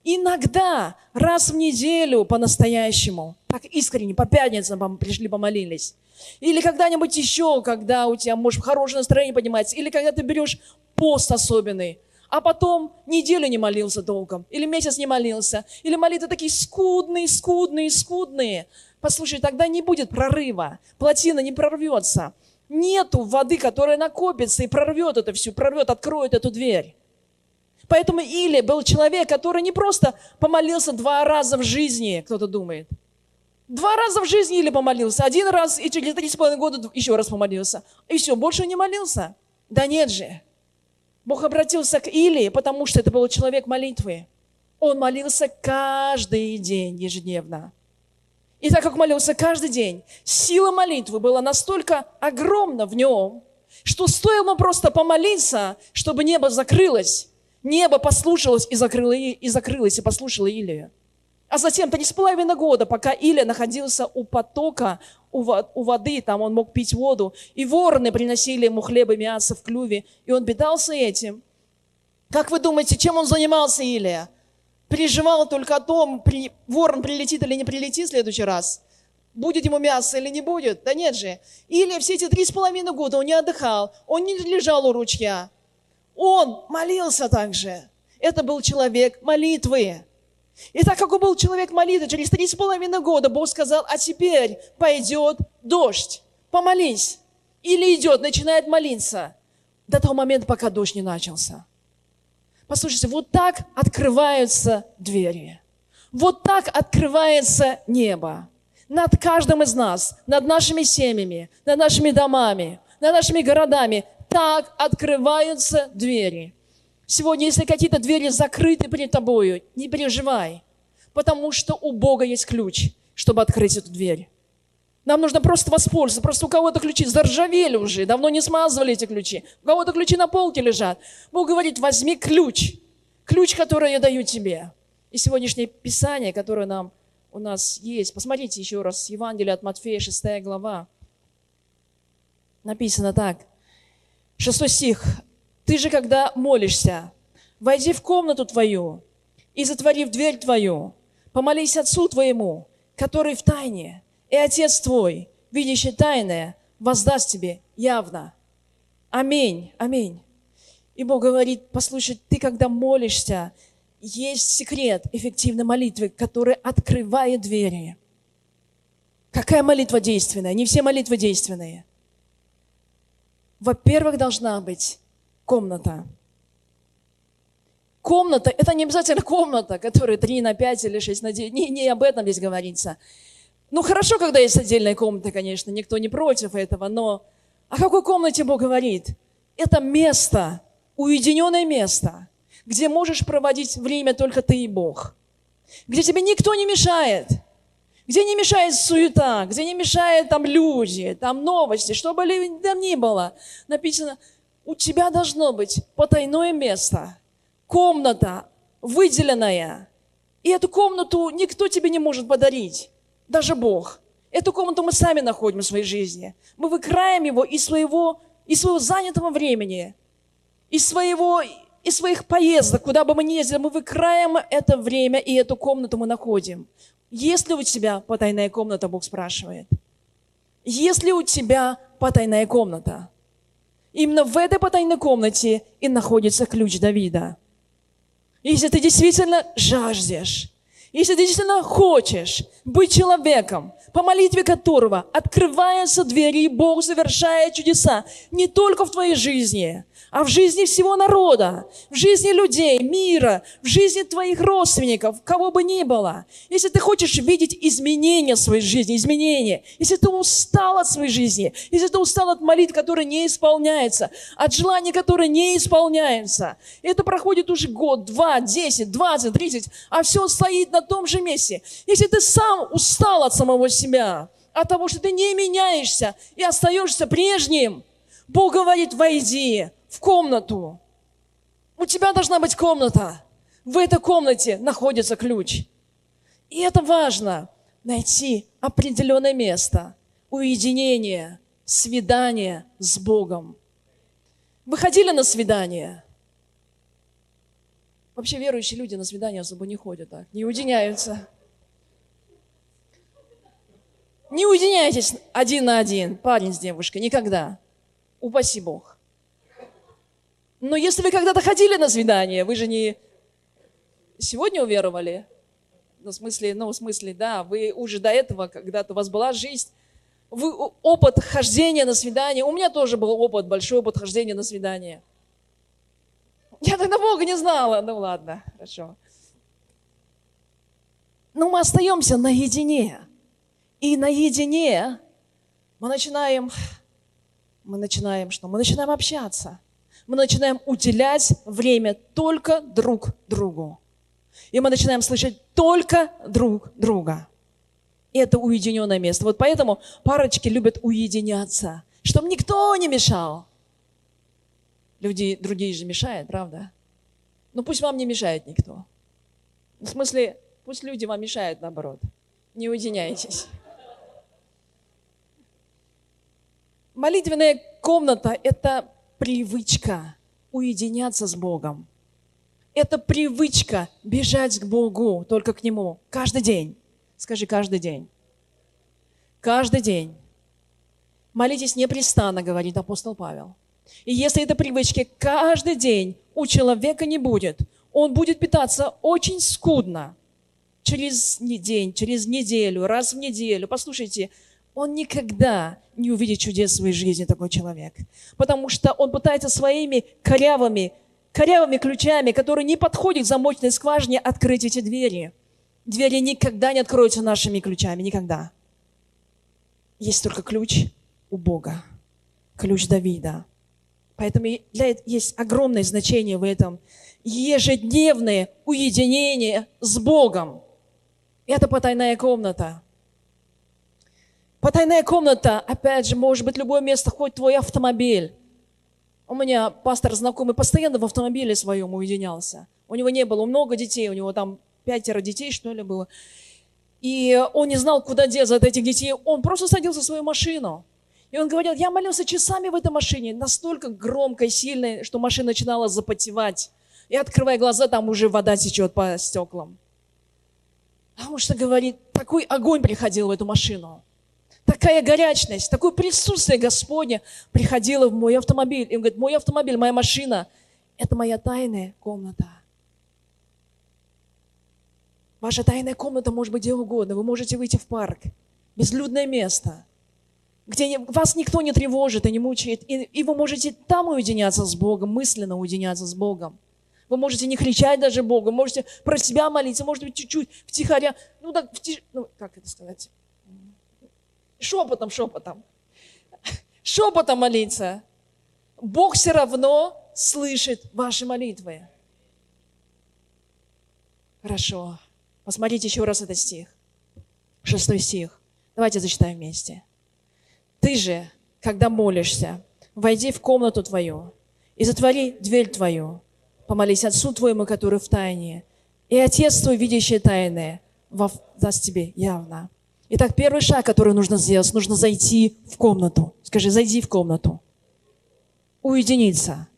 иногда, раз в неделю по-настоящему, так искренне, по пятницам пришли, помолились, или когда-нибудь еще, когда у тебя, может, хорошее настроение поднимается, или когда ты берешь пост особенный, а потом неделю не молился толком, или месяц не молился, или молитвы такие скудные, скудные, скудные. Послушай, тогда не будет прорыва, плотина не прорвется. Нету воды, которая накопится и прорвет это все, прорвет, откроет эту дверь. Поэтому Или был человек, который не просто помолился два раза в жизни, кто-то думает. Два раза в жизни Или помолился, один раз и через три с половиной года еще раз помолился. И все, больше не молился. Да нет же. Бог обратился к Илии, потому что это был человек молитвы. Он молился каждый день, ежедневно. И так как молился каждый день, сила молитвы была настолько огромна в нем, что стоило ему просто помолиться, чтобы небо закрылось. Небо послушалось и, закрыло, и закрылось, и послушало Илию. А затем три с половиной года, пока Илия находился у потока, у воды, там он мог пить воду, и вороны приносили ему хлеб и мясо в клюве, и он питался этим. Как вы думаете, чем он занимался, Илия? Переживал только о том, при, ворон прилетит или не прилетит в следующий раз? Будет ему мясо или не будет? Да нет же. Илия все эти три с половиной года он не отдыхал, он не лежал у ручья. Он молился также. Это был человек молитвы. И так как он был человек молитвы, через три с половиной года Бог сказал, а теперь пойдет дождь, помолись. Или идет, начинает молиться до того момента, пока дождь не начался. Послушайте, вот так открываются двери. Вот так открывается небо над каждым из нас, над нашими семьями, над нашими домами, над нашими городами. Так открываются двери. Сегодня, если какие-то двери закрыты перед тобою, не переживай, потому что у Бога есть ключ, чтобы открыть эту дверь. Нам нужно просто воспользоваться. Просто у кого-то ключи заржавели уже, давно не смазывали эти ключи. У кого-то ключи на полке лежат. Бог говорит, возьми ключ. Ключ, который я даю тебе. И сегодняшнее Писание, которое нам, у нас есть. Посмотрите еще раз. Евангелие от Матфея, 6 глава. Написано так. Шестой стих. Ты же, когда молишься, войди в комнату твою и, затворив дверь твою, помолись Отцу твоему, который в тайне, и Отец твой, видящий тайное, воздаст тебе явно. Аминь, аминь. И Бог говорит, послушай, ты когда молишься, есть секрет эффективной молитвы, который открывает двери. Какая молитва действенная? Не все молитвы действенные. Во-первых, должна быть комната. Комната, это не обязательно комната, которая 3 на 5 или 6 на 9. Не, не об этом здесь говорится. Ну, хорошо, когда есть отдельная комната, конечно, никто не против этого, но о какой комнате Бог говорит? Это место, уединенное место, где можешь проводить время только ты и Бог, где тебе никто не мешает, где не мешает суета, где не мешает там люди, там новости, что бы там ни было. Написано, у тебя должно быть потайное место, комната выделенная. И эту комнату никто тебе не может подарить, даже Бог. Эту комнату мы сами находим в своей жизни. Мы выкраем его из своего, из своего занятого времени, из, своего, из своих поездок, куда бы мы ни ездили, мы выкраем это время, и эту комнату мы находим. Есть ли у тебя потайная комната, Бог спрашивает. Есть ли у тебя потайная комната? Именно в этой потайной комнате и находится ключ Давида. Если ты действительно жаждешь, если ты действительно хочешь быть человеком, по молитве которого открываются двери, и Бог совершает чудеса не только в твоей жизни, а в жизни всего народа, в жизни людей, мира, в жизни твоих родственников, кого бы ни было. Если ты хочешь видеть изменения в своей жизни, изменения, если ты устал от своей жизни, если ты устал от молитв, которые не исполняются, от желаний, которые не исполняются, это проходит уже год, два, десять, двадцать, тридцать, а все стоит на том же месте. Если ты сам устал от самого себя, от того, что ты не меняешься и остаешься прежним, Бог говорит, войди, в комнату. У тебя должна быть комната. В этой комнате находится ключ. И это важно, найти определенное место, уединение, свидание с Богом. Вы ходили на свидание? Вообще верующие люди на свидание особо не ходят так, не уединяются. Не уединяйтесь один на один, парень с девушкой, никогда. Упаси Бог. Но если вы когда-то ходили на свидание, вы же не сегодня уверовали. Ну, в смысле, ну, в смысле, да, вы уже до этого, когда-то у вас была жизнь, вы, опыт хождения на свидание. У меня тоже был опыт, большой опыт хождения на свидание. Я тогда Бога не знала. Ну ладно, хорошо. Но мы остаемся наедине. И наедине мы начинаем, мы начинаем что? Мы начинаем общаться мы начинаем уделять время только друг другу. И мы начинаем слышать только друг друга. И это уединенное место. Вот поэтому парочки любят уединяться, чтобы никто не мешал. Люди другие же мешают, правда? Ну пусть вам не мешает никто. В смысле, Пусть люди вам мешают, наоборот. Не уединяйтесь. Молитвенная комната – это привычка уединяться с Богом. Это привычка бежать к Богу, только к Нему. Каждый день. Скажи, каждый день. Каждый день. Молитесь непрестанно, говорит апостол Павел. И если этой привычки каждый день у человека не будет, он будет питаться очень скудно. Через день, через неделю, раз в неделю. Послушайте, он никогда не увидит чудес в своей жизни, такой человек. Потому что он пытается своими корявыми, корявыми ключами, которые не подходят к замочной скважине, открыть эти двери. Двери никогда не откроются нашими ключами, никогда. Есть только ключ у Бога, ключ Давида. Поэтому для, есть огромное значение в этом. Ежедневное уединение с Богом. Это потайная комната. Потайная комната, опять же, может быть любое место, хоть твой автомобиль. У меня пастор знакомый постоянно в автомобиле своем уединялся. У него не было много детей, у него там пятеро детей, что ли, было. И он не знал, куда деться от этих детей. Он просто садился в свою машину. И он говорил, я молился часами в этой машине, настолько громко и сильно, что машина начинала запотевать. И открывая глаза, там уже вода течет по стеклам. Потому что, говорит, такой огонь приходил в эту машину. Такая горячность, такое присутствие Господня приходило в мой автомобиль. И он говорит, мой автомобиль, моя машина, это моя тайная комната. Ваша тайная комната может быть где угодно. Вы можете выйти в парк, безлюдное место, где вас никто не тревожит и не мучает. И, и вы можете там уединяться с Богом, мысленно уединяться с Богом. Вы можете не кричать даже Богу, можете про себя молиться, может быть, чуть-чуть втихаря, ну так, втиш... ну, как это сказать? Шепотом, шепотом. Шепотом молиться. Бог все равно слышит ваши молитвы. Хорошо. Посмотрите еще раз этот стих. Шестой стих. Давайте зачитаем вместе. Ты же, когда молишься, войди в комнату твою и затвори дверь твою. Помолись Отцу твоему, который в тайне. И Отец твой, видящий тайное, даст тебе явно. Итак, первый шаг, который нужно сделать, нужно зайти в комнату. Скажи, зайди в комнату. Уединиться.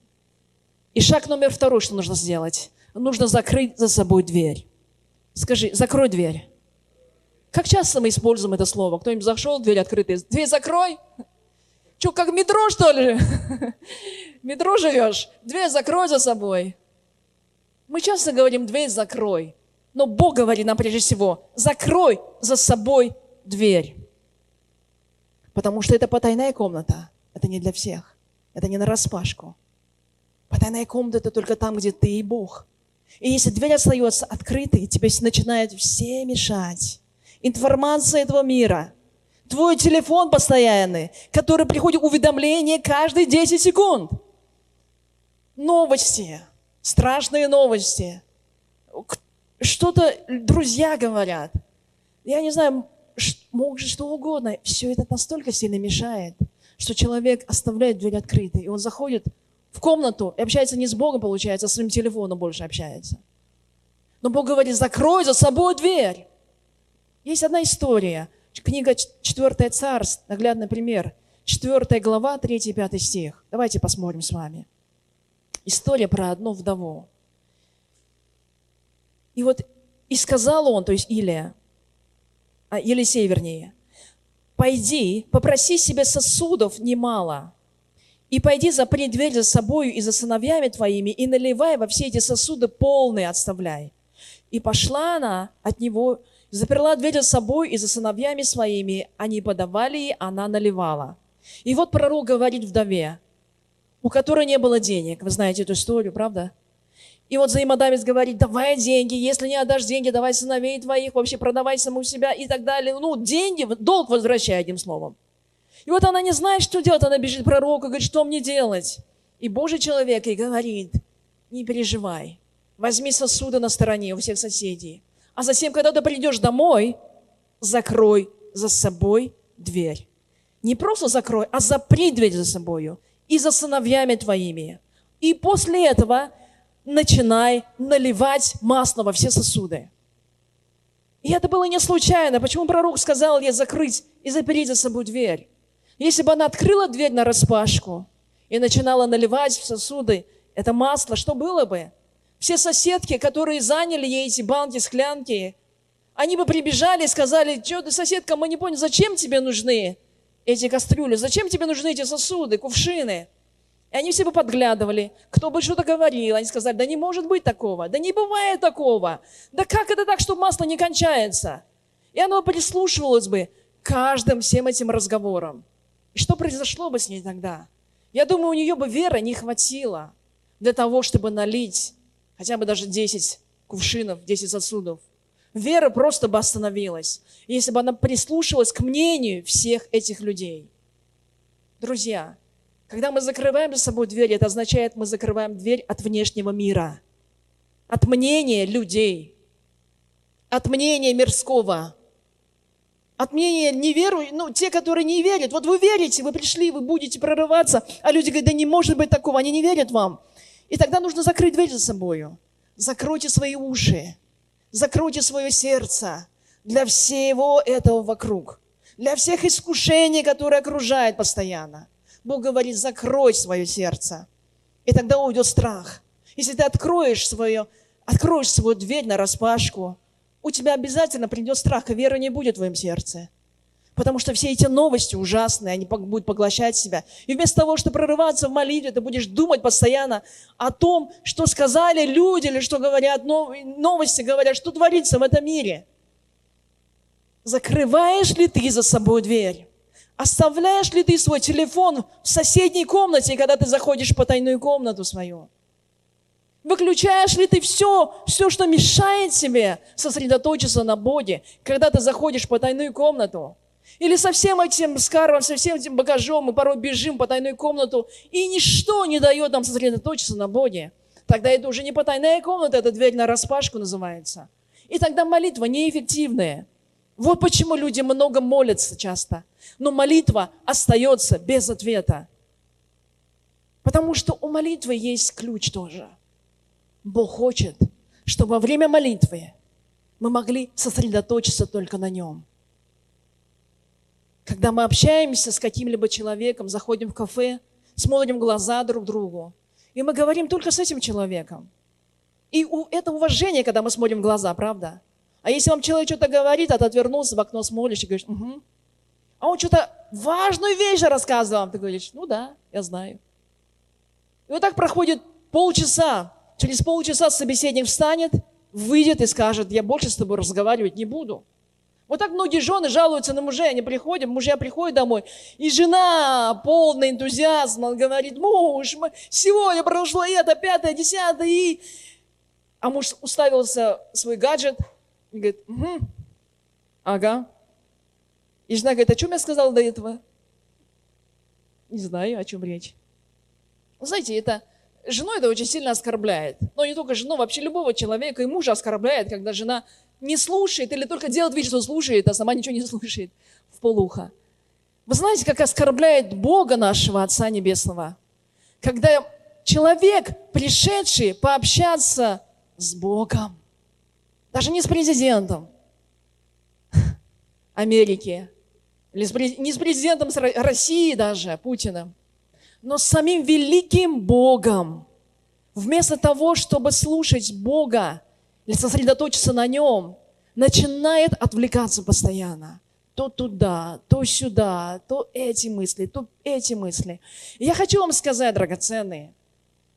И шаг номер второй, что нужно сделать. Нужно закрыть за собой дверь. Скажи, закрой дверь. Как часто мы используем это слово? Кто-нибудь зашел, дверь открытая. Дверь закрой. Че, как в метро, что ли? В метро живешь? Дверь закрой за собой. Мы часто говорим, дверь закрой. Но Бог говорит нам прежде всего, закрой за собой дверь. Потому что это потайная комната. Это не для всех. Это не на распашку. Потайная комната – это только там, где ты и Бог. И если дверь остается открытой, тебе начинает все мешать. Информация этого мира. Твой телефон постоянный, который приходит уведомление каждые 10 секунд. Новости, страшные новости. Что-то друзья говорят. Я не знаю, может что угодно. Все это настолько сильно мешает, что человек оставляет дверь открытой, и он заходит в комнату и общается не с Богом, получается, а с своим телефоном больше общается. Но Бог говорит, закрой за собой дверь. Есть одна история. Книга 4 Царств, наглядный пример. 4 глава, 3-5 стих. Давайте посмотрим с вами. История про одну вдову. И вот, и сказал он, то есть Илия, Елисей вернее, пойди, попроси себе сосудов немало, и пойди запри дверь за собою и за сыновьями твоими, и наливай во все эти сосуды полные отставляй. И пошла она от него, заперла дверь за собой и за сыновьями своими. Они подавали ей, она наливала. И вот пророк говорит вдове, у которой не было денег. Вы знаете эту историю, правда? И вот взаимодавец говорит, давай деньги, если не отдашь деньги, давай сыновей твоих, вообще продавай саму себя и так далее. Ну, деньги, долг возвращай, одним словом. И вот она не знает, что делать, она бежит к пророку, говорит, что мне делать? И Божий человек ей говорит, не переживай, возьми сосуды на стороне у всех соседей, а затем, когда ты придешь домой, закрой за собой дверь. Не просто закрой, а запри дверь за собою и за сыновьями твоими. И после этого начинай наливать масло во все сосуды. И это было не случайно. Почему пророк сказал ей закрыть и запереть за собой дверь? Если бы она открыла дверь на распашку и начинала наливать в сосуды это масло, что было бы? Все соседки, которые заняли ей эти банки, склянки, они бы прибежали и сказали, что ты, соседка, мы не поняли, зачем тебе нужны эти кастрюли, зачем тебе нужны эти сосуды, кувшины? И они все бы подглядывали, кто бы что-то говорил. Они сказали, да не может быть такого, да не бывает такого. Да как это так, что масло не кончается? И оно прислушивалось бы каждым всем этим разговорам. И что произошло бы с ней тогда? Я думаю, у нее бы веры не хватило для того, чтобы налить хотя бы даже 10 кувшинов, 10 сосудов. Вера просто бы остановилась, если бы она прислушивалась к мнению всех этих людей. Друзья, когда мы закрываем за собой дверь, это означает, мы закрываем дверь от внешнего мира, от мнения людей, от мнения мирского, от мнения неверу, ну, те, которые не верят. Вот вы верите, вы пришли, вы будете прорываться, а люди говорят, да не может быть такого, они не верят вам. И тогда нужно закрыть дверь за собой. Закройте свои уши, закройте свое сердце для всего этого вокруг, для всех искушений, которые окружают постоянно. Бог говорит, закрой свое сердце. И тогда уйдет страх. Если ты откроешь свою, откроешь свою дверь на распашку, у тебя обязательно придет страх, и веры не будет в твоем сердце. Потому что все эти новости ужасные, они будут поглощать себя. И вместо того, чтобы прорываться в молитве, ты будешь думать постоянно о том, что сказали люди, или что говорят, новости говорят, что творится в этом мире. Закрываешь ли ты за собой дверь? Оставляешь ли ты свой телефон в соседней комнате, когда ты заходишь в потайную комнату свою? Выключаешь ли ты все, все, что мешает тебе сосредоточиться на Боге, когда ты заходишь в потайную комнату? Или со всем этим скарбом, со всем этим багажом мы порой бежим в потайную комнату, и ничто не дает нам сосредоточиться на Боге. Тогда это уже не потайная комната, это дверь на распашку называется. И тогда молитва неэффективная. Вот почему люди много молятся часто. Но молитва остается без ответа. Потому что у молитвы есть ключ тоже. Бог хочет, чтобы во время молитвы мы могли сосредоточиться только на Нем. Когда мы общаемся с каким-либо человеком, заходим в кафе, смотрим в глаза друг другу, и мы говорим только с этим человеком. И это уважение, когда мы смотрим в глаза, правда? А если вам человек что-то говорит, а ты отвернулся в окно, смотришь и говоришь, угу. А он что-то важную вещь рассказывал, ты говоришь, ну да, я знаю. И вот так проходит полчаса. Через полчаса собеседник встанет, выйдет и скажет, я больше с тобой разговаривать не буду. Вот так многие жены жалуются на мужей, они приходят, мужья приходят домой, и жена полный энтузиазм, он говорит, муж, мы, сегодня прошло это, пятое, десятое, и... А муж уставился в свой гаджет, и говорит, угу, ага. И жена говорит, о чем я сказала до этого? Не знаю, о чем речь. Вы знаете, это жену это очень сильно оскорбляет. Но не только жену, вообще любого человека и мужа оскорбляет, когда жена не слушает или только делает вид, что слушает, а сама ничего не слушает в полуха. Вы знаете, как оскорбляет Бога нашего Отца Небесного? Когда человек, пришедший пообщаться с Богом, даже не с президентом Америки, не с президентом России даже, Путиным, но с самим великим Богом. Вместо того, чтобы слушать Бога или сосредоточиться на Нем, начинает отвлекаться постоянно. То туда, то сюда, то эти мысли, то эти мысли. И я хочу вам сказать, драгоценные,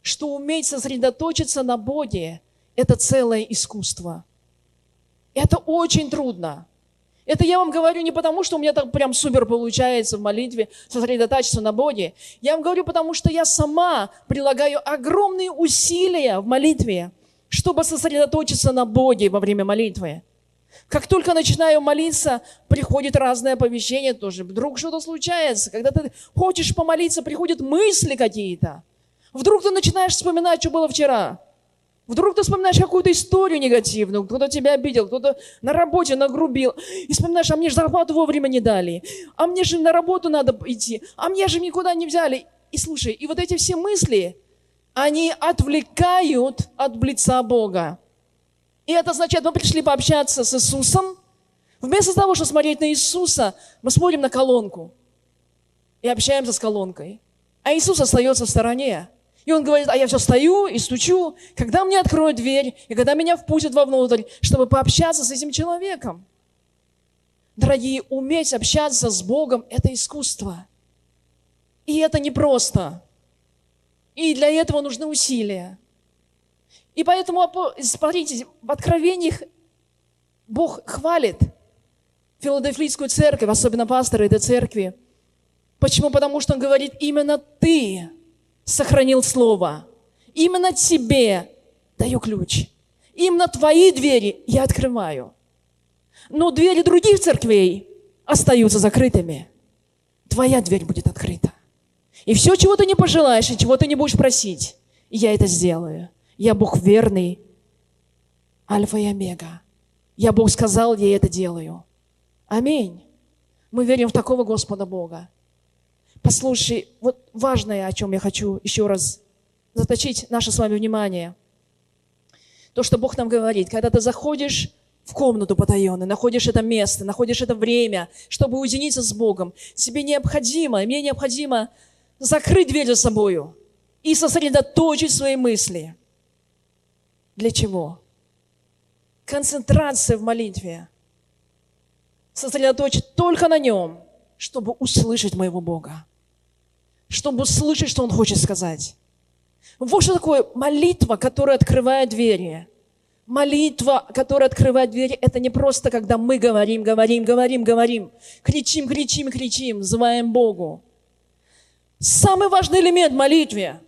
что уметь сосредоточиться на Боге – это целое искусство – это очень трудно. Это я вам говорю не потому, что у меня так прям супер получается в молитве сосредоточиться на Боге. Я вам говорю, потому что я сама прилагаю огромные усилия в молитве, чтобы сосредоточиться на Боге во время молитвы. Как только начинаю молиться, приходит разное оповещение тоже. Вдруг что-то случается. Когда ты хочешь помолиться, приходят мысли какие-то. Вдруг ты начинаешь вспоминать, что было вчера. Вдруг ты вспоминаешь какую-то историю негативную, кто-то тебя обидел, кто-то на работе нагрубил, и вспоминаешь, а мне же зарплату вовремя не дали, а мне же на работу надо идти, а мне же никуда не взяли. И слушай, и вот эти все мысли, они отвлекают от блица Бога. И это означает, мы пришли пообщаться с Иисусом. Вместо того, чтобы смотреть на Иисуса, мы смотрим на колонку и общаемся с колонкой. А Иисус остается в стороне. И он говорит, а я все стою и стучу, когда мне откроют дверь, и когда меня впустят вовнутрь, чтобы пообщаться с этим человеком. Дорогие, уметь общаться с Богом – это искусство. И это непросто. И для этого нужны усилия. И поэтому, смотрите, в Откровениях Бог хвалит Филадельфийскую церковь, особенно пастора этой церкви. Почему? Потому что Он говорит, именно ты сохранил Слово. Именно тебе даю ключ. Именно твои двери я открываю. Но двери других церквей остаются закрытыми. Твоя дверь будет открыта. И все, чего ты не пожелаешь, и чего ты не будешь просить, я это сделаю. Я Бог верный, Альфа и Омега. Я Бог сказал, я это делаю. Аминь. Мы верим в такого Господа Бога. Послушай, вот важное, о чем я хочу еще раз заточить наше с вами внимание. То, что Бог нам говорит, когда ты заходишь в комнату потаенную, находишь это место, находишь это время, чтобы уединиться с Богом, тебе необходимо, мне необходимо закрыть дверь за собою и сосредоточить свои мысли. Для чего? Концентрация в молитве. Сосредоточить только на нем, чтобы услышать моего Бога. Чтобы услышать, что Он хочет сказать. Вот что такое молитва, которая открывает двери. Молитва, которая открывает двери, это не просто, когда мы говорим, говорим, говорим, говорим, кричим, кричим, кричим, называем Богу. Самый важный элемент в молитве,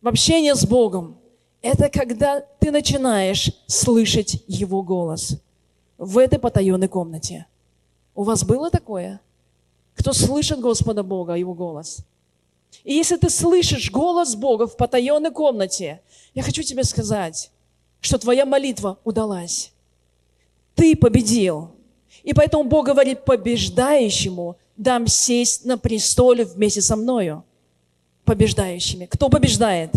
в общении с Богом, это когда ты начинаешь слышать Его голос в этой потаенной комнате. У вас было такое? Кто слышит Господа Бога, Его голос? И если ты слышишь голос Бога в потаенной комнате, я хочу тебе сказать, что твоя молитва удалась. Ты победил. И поэтому Бог говорит побеждающему, дам сесть на престоле вместе со мною, побеждающими. Кто побеждает?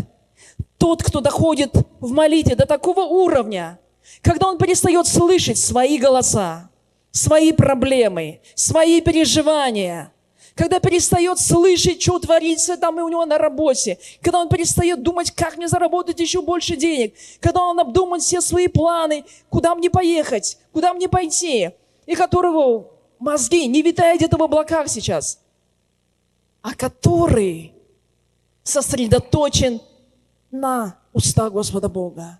Тот, кто доходит в молитве до такого уровня, когда он перестает слышать свои голоса, свои проблемы, свои переживания, когда перестает слышать, что творится там и у него на работе, когда он перестает думать, как мне заработать еще больше денег, когда он обдумает все свои планы, куда мне поехать, куда мне пойти, и которого мозги не витают где-то в облаках сейчас, а который сосредоточен на уста Господа Бога.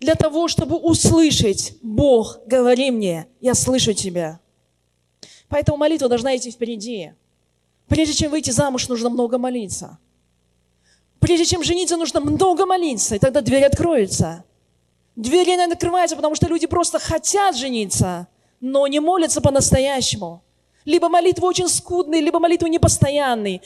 Для того, чтобы услышать, Бог, говори мне, я слышу тебя. Поэтому молитва должна идти впереди. Прежде чем выйти замуж, нужно много молиться. Прежде чем жениться, нужно много молиться, и тогда дверь откроется. Дверь не открывается, потому что люди просто хотят жениться, но не молятся по-настоящему. Либо молитва очень скудная, либо молитва непостоянная.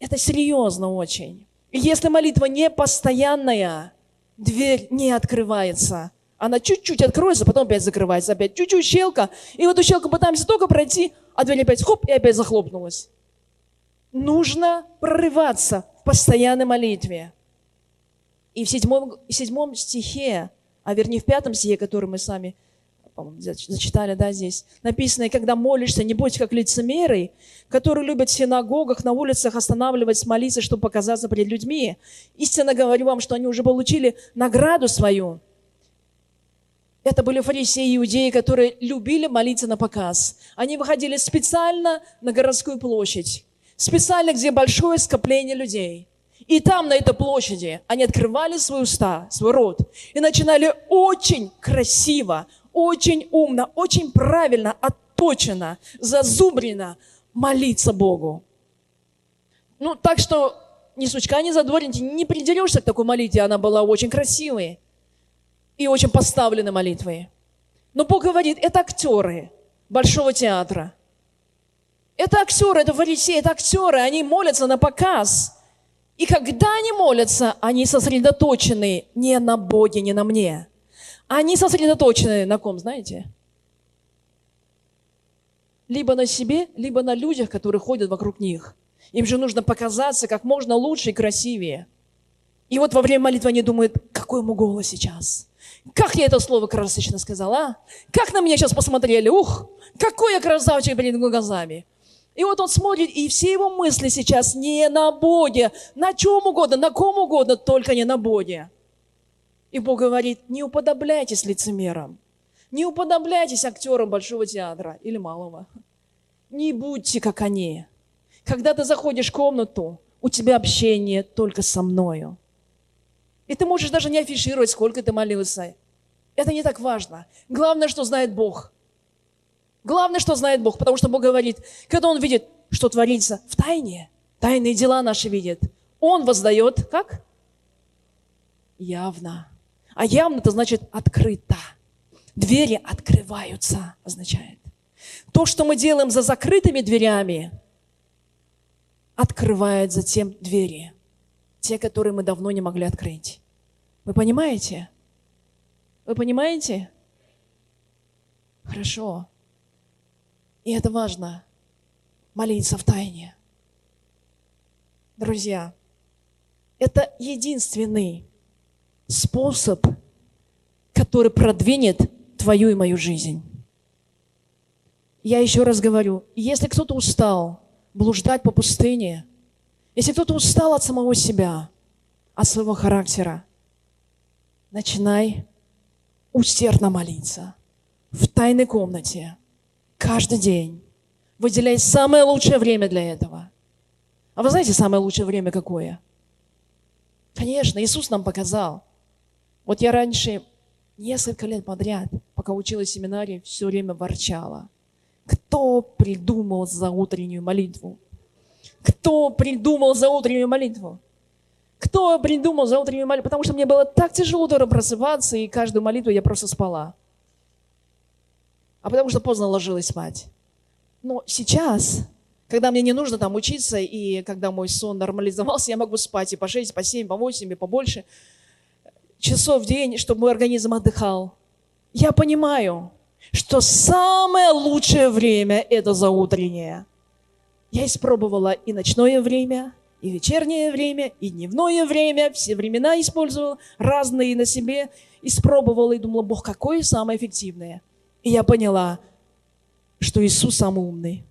Это серьезно очень. И если молитва не постоянная, дверь не открывается. Она чуть-чуть откроется, потом опять закрывается, опять чуть-чуть щелка. И в эту щелку пытаемся только пройти, а дверь опять хоп, и опять захлопнулась. Нужно прорываться в постоянной молитве. И в седьмом, в седьмом стихе, а вернее в пятом стихе, который мы сами зачитали, да, здесь. Написано, и когда молишься, не будь как лицемеры, которые любят в синагогах, на улицах останавливать, молиться, чтобы показаться перед людьми. Истинно говорю вам, что они уже получили награду свою. Это были фарисеи и иудеи, которые любили молиться на показ. Они выходили специально на городскую площадь, специально, где большое скопление людей – и там, на этой площади, они открывали свои уста, свой рот и начинали очень красиво, очень умно, очень правильно, отточено, зазубрено молиться Богу. Ну, так что ни сучка, ни задворники, не придерешься к такой молитве. Она была очень красивой и очень поставленной молитвой. Но Бог говорит, это актеры Большого театра. Это актеры, это фарисеи, это актеры, они молятся на показ. И когда они молятся, они сосредоточены не на Боге, не на мне – они сосредоточены на ком, знаете? Либо на себе, либо на людях, которые ходят вокруг них. Им же нужно показаться как можно лучше и красивее. И вот во время молитвы они думают, какой ему голос сейчас. Как я это слово красочно сказала, а? Как на меня сейчас посмотрели, ух, какой я красавчик перед глазами. И вот он смотрит, и все его мысли сейчас не на Боге, на чем угодно, на ком угодно, только не на Боге. И Бог говорит, не уподобляйтесь лицемерам, не уподобляйтесь актерам Большого театра или Малого. Не будьте как они. Когда ты заходишь в комнату, у тебя общение только со мною. И ты можешь даже не афишировать, сколько ты молился. Это не так важно. Главное, что знает Бог. Главное, что знает Бог, потому что Бог говорит, когда Он видит, что творится в тайне, тайные дела наши видит, Он воздает, как? Явно. А явно это значит открыто. Двери открываются, означает. То, что мы делаем за закрытыми дверями, открывает затем двери. Те, которые мы давно не могли открыть. Вы понимаете? Вы понимаете? Хорошо. И это важно. Молиться в тайне. Друзья, это единственный способ, который продвинет твою и мою жизнь. Я еще раз говорю, если кто-то устал блуждать по пустыне, если кто-то устал от самого себя, от своего характера, начинай усердно молиться в тайной комнате, каждый день. Выделяй самое лучшее время для этого. А вы знаете, самое лучшее время какое? Конечно, Иисус нам показал. Вот я раньше несколько лет подряд, пока училась в семинарии, все время ворчала. Кто придумал за утреннюю молитву? Кто придумал за утреннюю молитву? Кто придумал за утреннюю молитву? Потому что мне было так тяжело утром просыпаться, и каждую молитву я просто спала. А потому что поздно ложилась спать. Но сейчас, когда мне не нужно там учиться, и когда мой сон нормализовался, я могу спать и по 6, по 7, по 8, и побольше часов в день, чтобы мой организм отдыхал. Я понимаю, что самое лучшее время – это заутреннее. Я испробовала и ночное время, и вечернее время, и дневное время, все времена использовала, разные на себе, испробовала и думала, Бог, какое самое эффективное? И я поняла, что Иисус самый умный.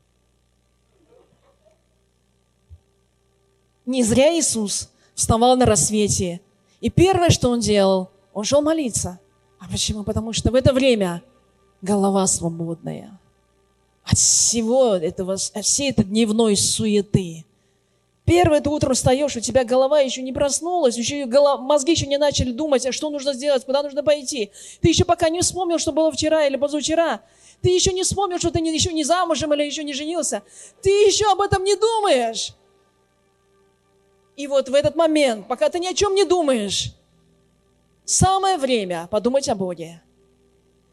Не зря Иисус вставал на рассвете. И первое, что Он делал, Он шел молиться. А почему? Потому что в это время голова свободная от всего этого, от всей этой дневной суеты. Первое, ты утром встаешь, у тебя голова еще не проснулась, еще голова, мозги еще не начали думать, а что нужно сделать, куда нужно пойти. Ты еще пока не вспомнил, что было вчера или позавчера. Ты еще не вспомнил, что ты не, еще не замужем или еще не женился. Ты еще об этом не думаешь. И вот в этот момент, пока ты ни о чем не думаешь, самое время подумать о Боге.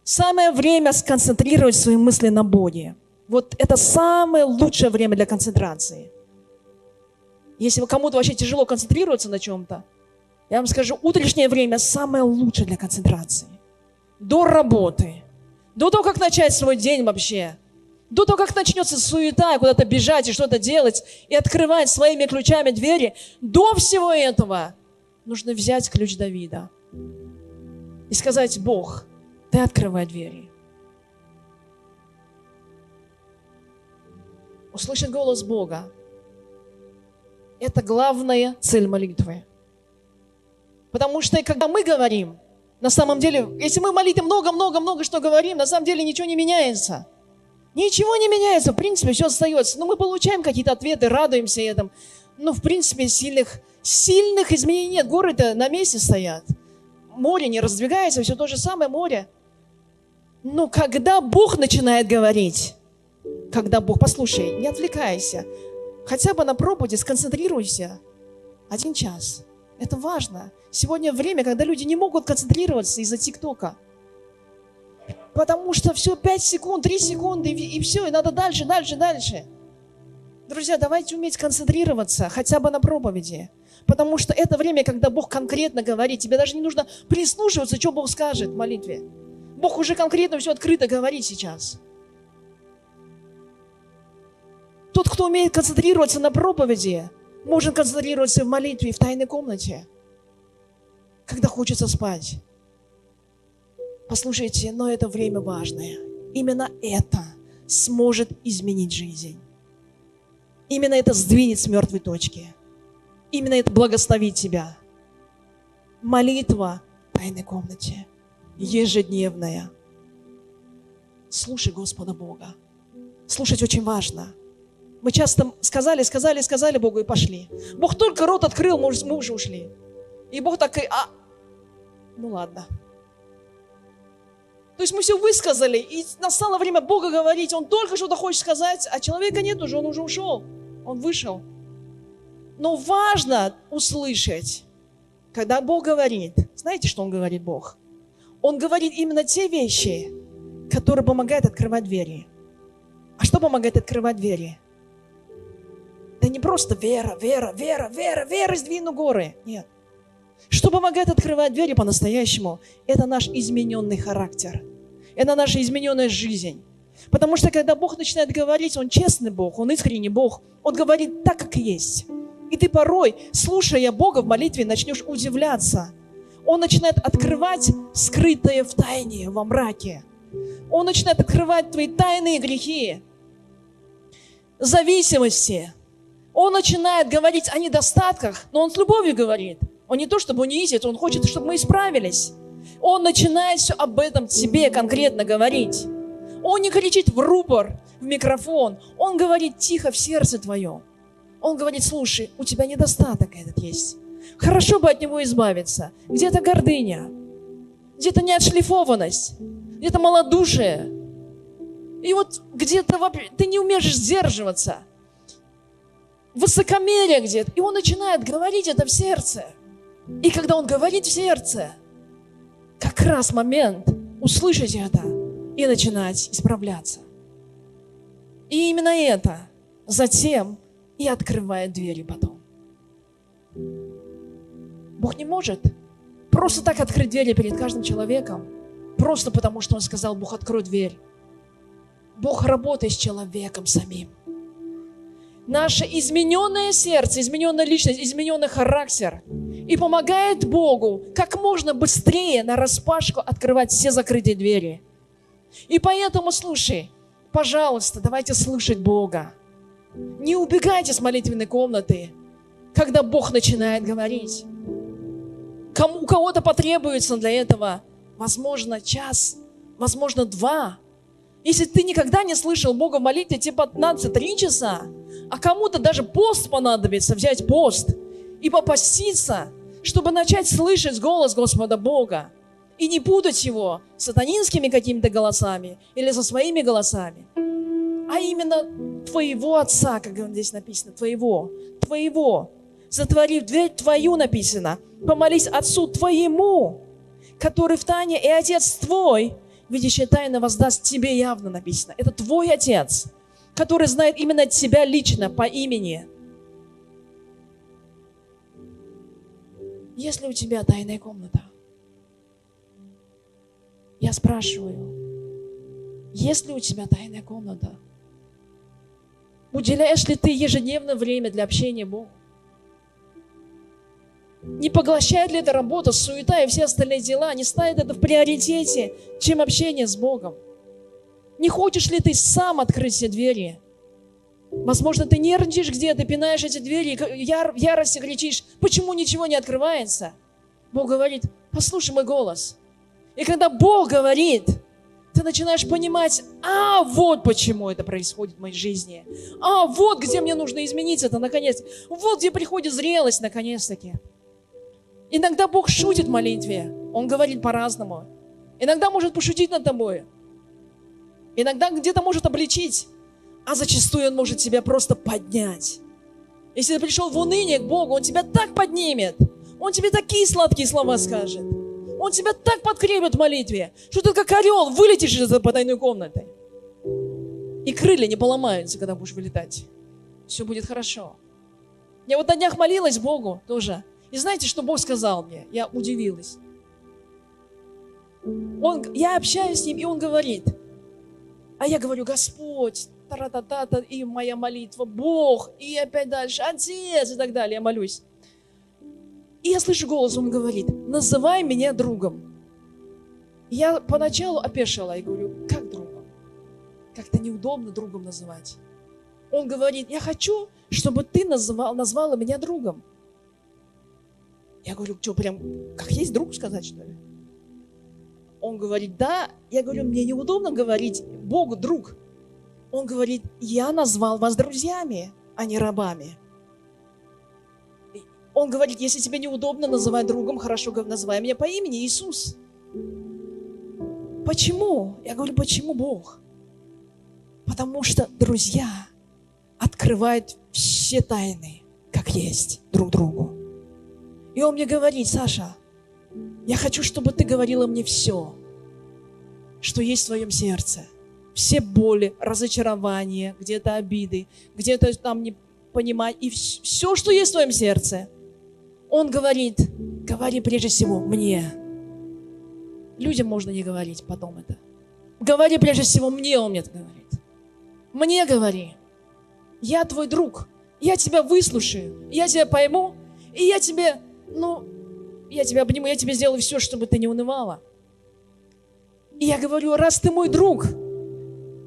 Самое время сконцентрировать свои мысли на Боге. Вот это самое лучшее время для концентрации. Если кому-то вообще тяжело концентрироваться на чем-то, я вам скажу, утреннее время самое лучшее для концентрации. До работы, до того, как начать свой день вообще, до того, как начнется суета, куда-то бежать и что-то делать, и открывать своими ключами двери, до всего этого нужно взять ключ Давида и сказать, Бог, ты открывай двери. Услышать голос Бога. Это главная цель молитвы. Потому что когда мы говорим, на самом деле, если мы молитвы много-много-много что говорим, на самом деле ничего не меняется. Ничего не меняется, в принципе, все остается. Но мы получаем какие-то ответы, радуемся этому. Но, в принципе, сильных, сильных изменений нет. Горы-то на месте стоят. Море не раздвигается, все то же самое море. Но когда Бог начинает говорить, когда Бог, послушай, не отвлекайся, хотя бы на проповеди сконцентрируйся. Один час. Это важно. Сегодня время, когда люди не могут концентрироваться из-за ТикТока. Потому что все 5 секунд, 3 секунды, и, и все, и надо дальше, дальше, дальше. Друзья, давайте уметь концентрироваться хотя бы на проповеди. Потому что это время, когда Бог конкретно говорит. Тебе даже не нужно прислушиваться, что Бог скажет в молитве. Бог уже конкретно все открыто говорит сейчас. Тот, кто умеет концентрироваться на проповеди, может концентрироваться в молитве, в тайной комнате. когда хочется спать. Послушайте, но это время важное. Именно это сможет изменить жизнь. Именно это сдвинет с мертвой точки. Именно это благословит тебя. Молитва в тайной комнате. Ежедневная. Слушай Господа Бога. Слушать очень важно. Мы часто сказали, сказали, сказали Богу и пошли. Бог только рот открыл, мы уже ушли. И Бог такой, а, ну ладно. То есть мы все высказали, и настало время Бога говорить. Он только что-то хочет сказать, а человека нет уже, он уже ушел. Он вышел. Но важно услышать, когда Бог говорит. Знаете, что Он говорит Бог? Он говорит именно те вещи, которые помогают открывать двери. А что помогает открывать двери? Да не просто вера, вера, вера, вера, вера, сдвину горы. Нет. Что помогает открывать двери по-настоящему? Это наш измененный характер. Это наша измененная жизнь. Потому что когда Бог начинает говорить, Он честный Бог, Он искренний Бог, Он говорит так, как есть. И ты порой, слушая Бога в молитве, начнешь удивляться. Он начинает открывать скрытое в тайне, во мраке. Он начинает открывать твои тайные грехи, зависимости. Он начинает говорить о недостатках, но он с любовью говорит. Он не то, чтобы унизить, он хочет, чтобы мы исправились. Он начинает все об этом тебе конкретно говорить. Он не кричит в рупор, в микрофон. Он говорит тихо в сердце твоем. Он говорит, слушай, у тебя недостаток этот есть. Хорошо бы от него избавиться. Где-то гордыня, где-то неотшлифованность, где-то малодушие. И вот где-то ты не умеешь сдерживаться. Высокомерие где-то. И он начинает говорить это в сердце. И когда он говорит в сердце, как раз момент услышать это и начинать исправляться. И именно это затем и открывает двери потом. Бог не может просто так открыть двери перед каждым человеком, просто потому что Он сказал, Бог, открой дверь. Бог работает с человеком самим. Наше измененное сердце, измененная личность, измененный характер и помогает Богу как можно быстрее на распашку открывать все закрытые двери. И поэтому, слушай, пожалуйста, давайте слышать Бога. Не убегайте с молитвенной комнаты, когда Бог начинает говорить. Кому, у кого-то потребуется для этого, возможно, час, возможно, два. Если ты никогда не слышал Бога в молитве, тебе понадобится три часа, а кому-то даже пост понадобится, взять пост и попаститься, чтобы начать слышать голос Господа Бога и не путать его сатанинскими какими-то голосами или со своими голосами, а именно твоего Отца, как здесь написано, твоего, твоего. Затворив дверь твою написано, помолись Отцу твоему, который в тайне, и Отец твой, видящий тайно, воздаст тебе явно написано. Это твой Отец, который знает именно тебя лично по имени. Есть ли у тебя тайная комната? Я спрашиваю, есть ли у тебя тайная комната? Уделяешь ли ты ежедневно время для общения Богу? Не поглощает ли эта работа, суета и все остальные дела, не ставит это в приоритете, чем общение с Богом? Не хочешь ли ты сам открыть все двери? Возможно, ты нервничаешь где-то, пинаешь эти двери, яр, в ярости кричишь, почему ничего не открывается? Бог говорит, послушай мой голос. И когда Бог говорит, ты начинаешь понимать, а вот почему это происходит в моей жизни. А вот где мне нужно изменить это наконец. Вот где приходит зрелость наконец-таки. Иногда Бог шутит в молитве. Он говорит по-разному. Иногда может пошутить над тобой. Иногда где-то может обличить. А зачастую Он может тебя просто поднять. Если ты пришел в уныние к Богу, Он тебя так поднимет. Он тебе такие сладкие слова скажет. Он тебя так подкрепит в молитве, что ты как орел вылетишь из этой потайной комнаты. И крылья не поломаются, когда будешь вылетать. Все будет хорошо. Я вот на днях молилась Богу тоже. И знаете, что Бог сказал мне? Я удивилась. Он, я общаюсь с ним, и он говорит. А я говорю, Господь, та-та-та-та, и моя молитва, Бог, и опять дальше, Отец, и так далее, я молюсь. И я слышу голос, он говорит, называй меня другом. Я поначалу опешила и говорю, как другом? Как-то неудобно другом называть. Он говорит, я хочу, чтобы ты назвал, назвала меня другом. Я говорю, что, прям как есть друг сказать, что ли? Он говорит, да. Я говорю, мне неудобно говорить Богу друг. Он говорит, я назвал вас друзьями, а не рабами. Он говорит, если тебе неудобно называть другом, хорошо называй меня по имени Иисус. Почему? Я говорю, почему Бог? Потому что друзья открывают все тайны, как есть, друг другу. И он мне говорит, Саша, я хочу, чтобы ты говорила мне все, что есть в твоем сердце. Все боли, разочарования, где-то обиды, где-то там не понимать. И все, что есть в твоем сердце. Он говорит, говори прежде всего мне. Людям можно не говорить потом это. Говори прежде всего мне, он мне это говорит. Мне говори. Я твой друг. Я тебя выслушаю. Я тебя пойму. И я тебе, ну, я тебя обниму, я тебе сделаю все, чтобы ты не унывала. И я говорю, раз ты мой друг,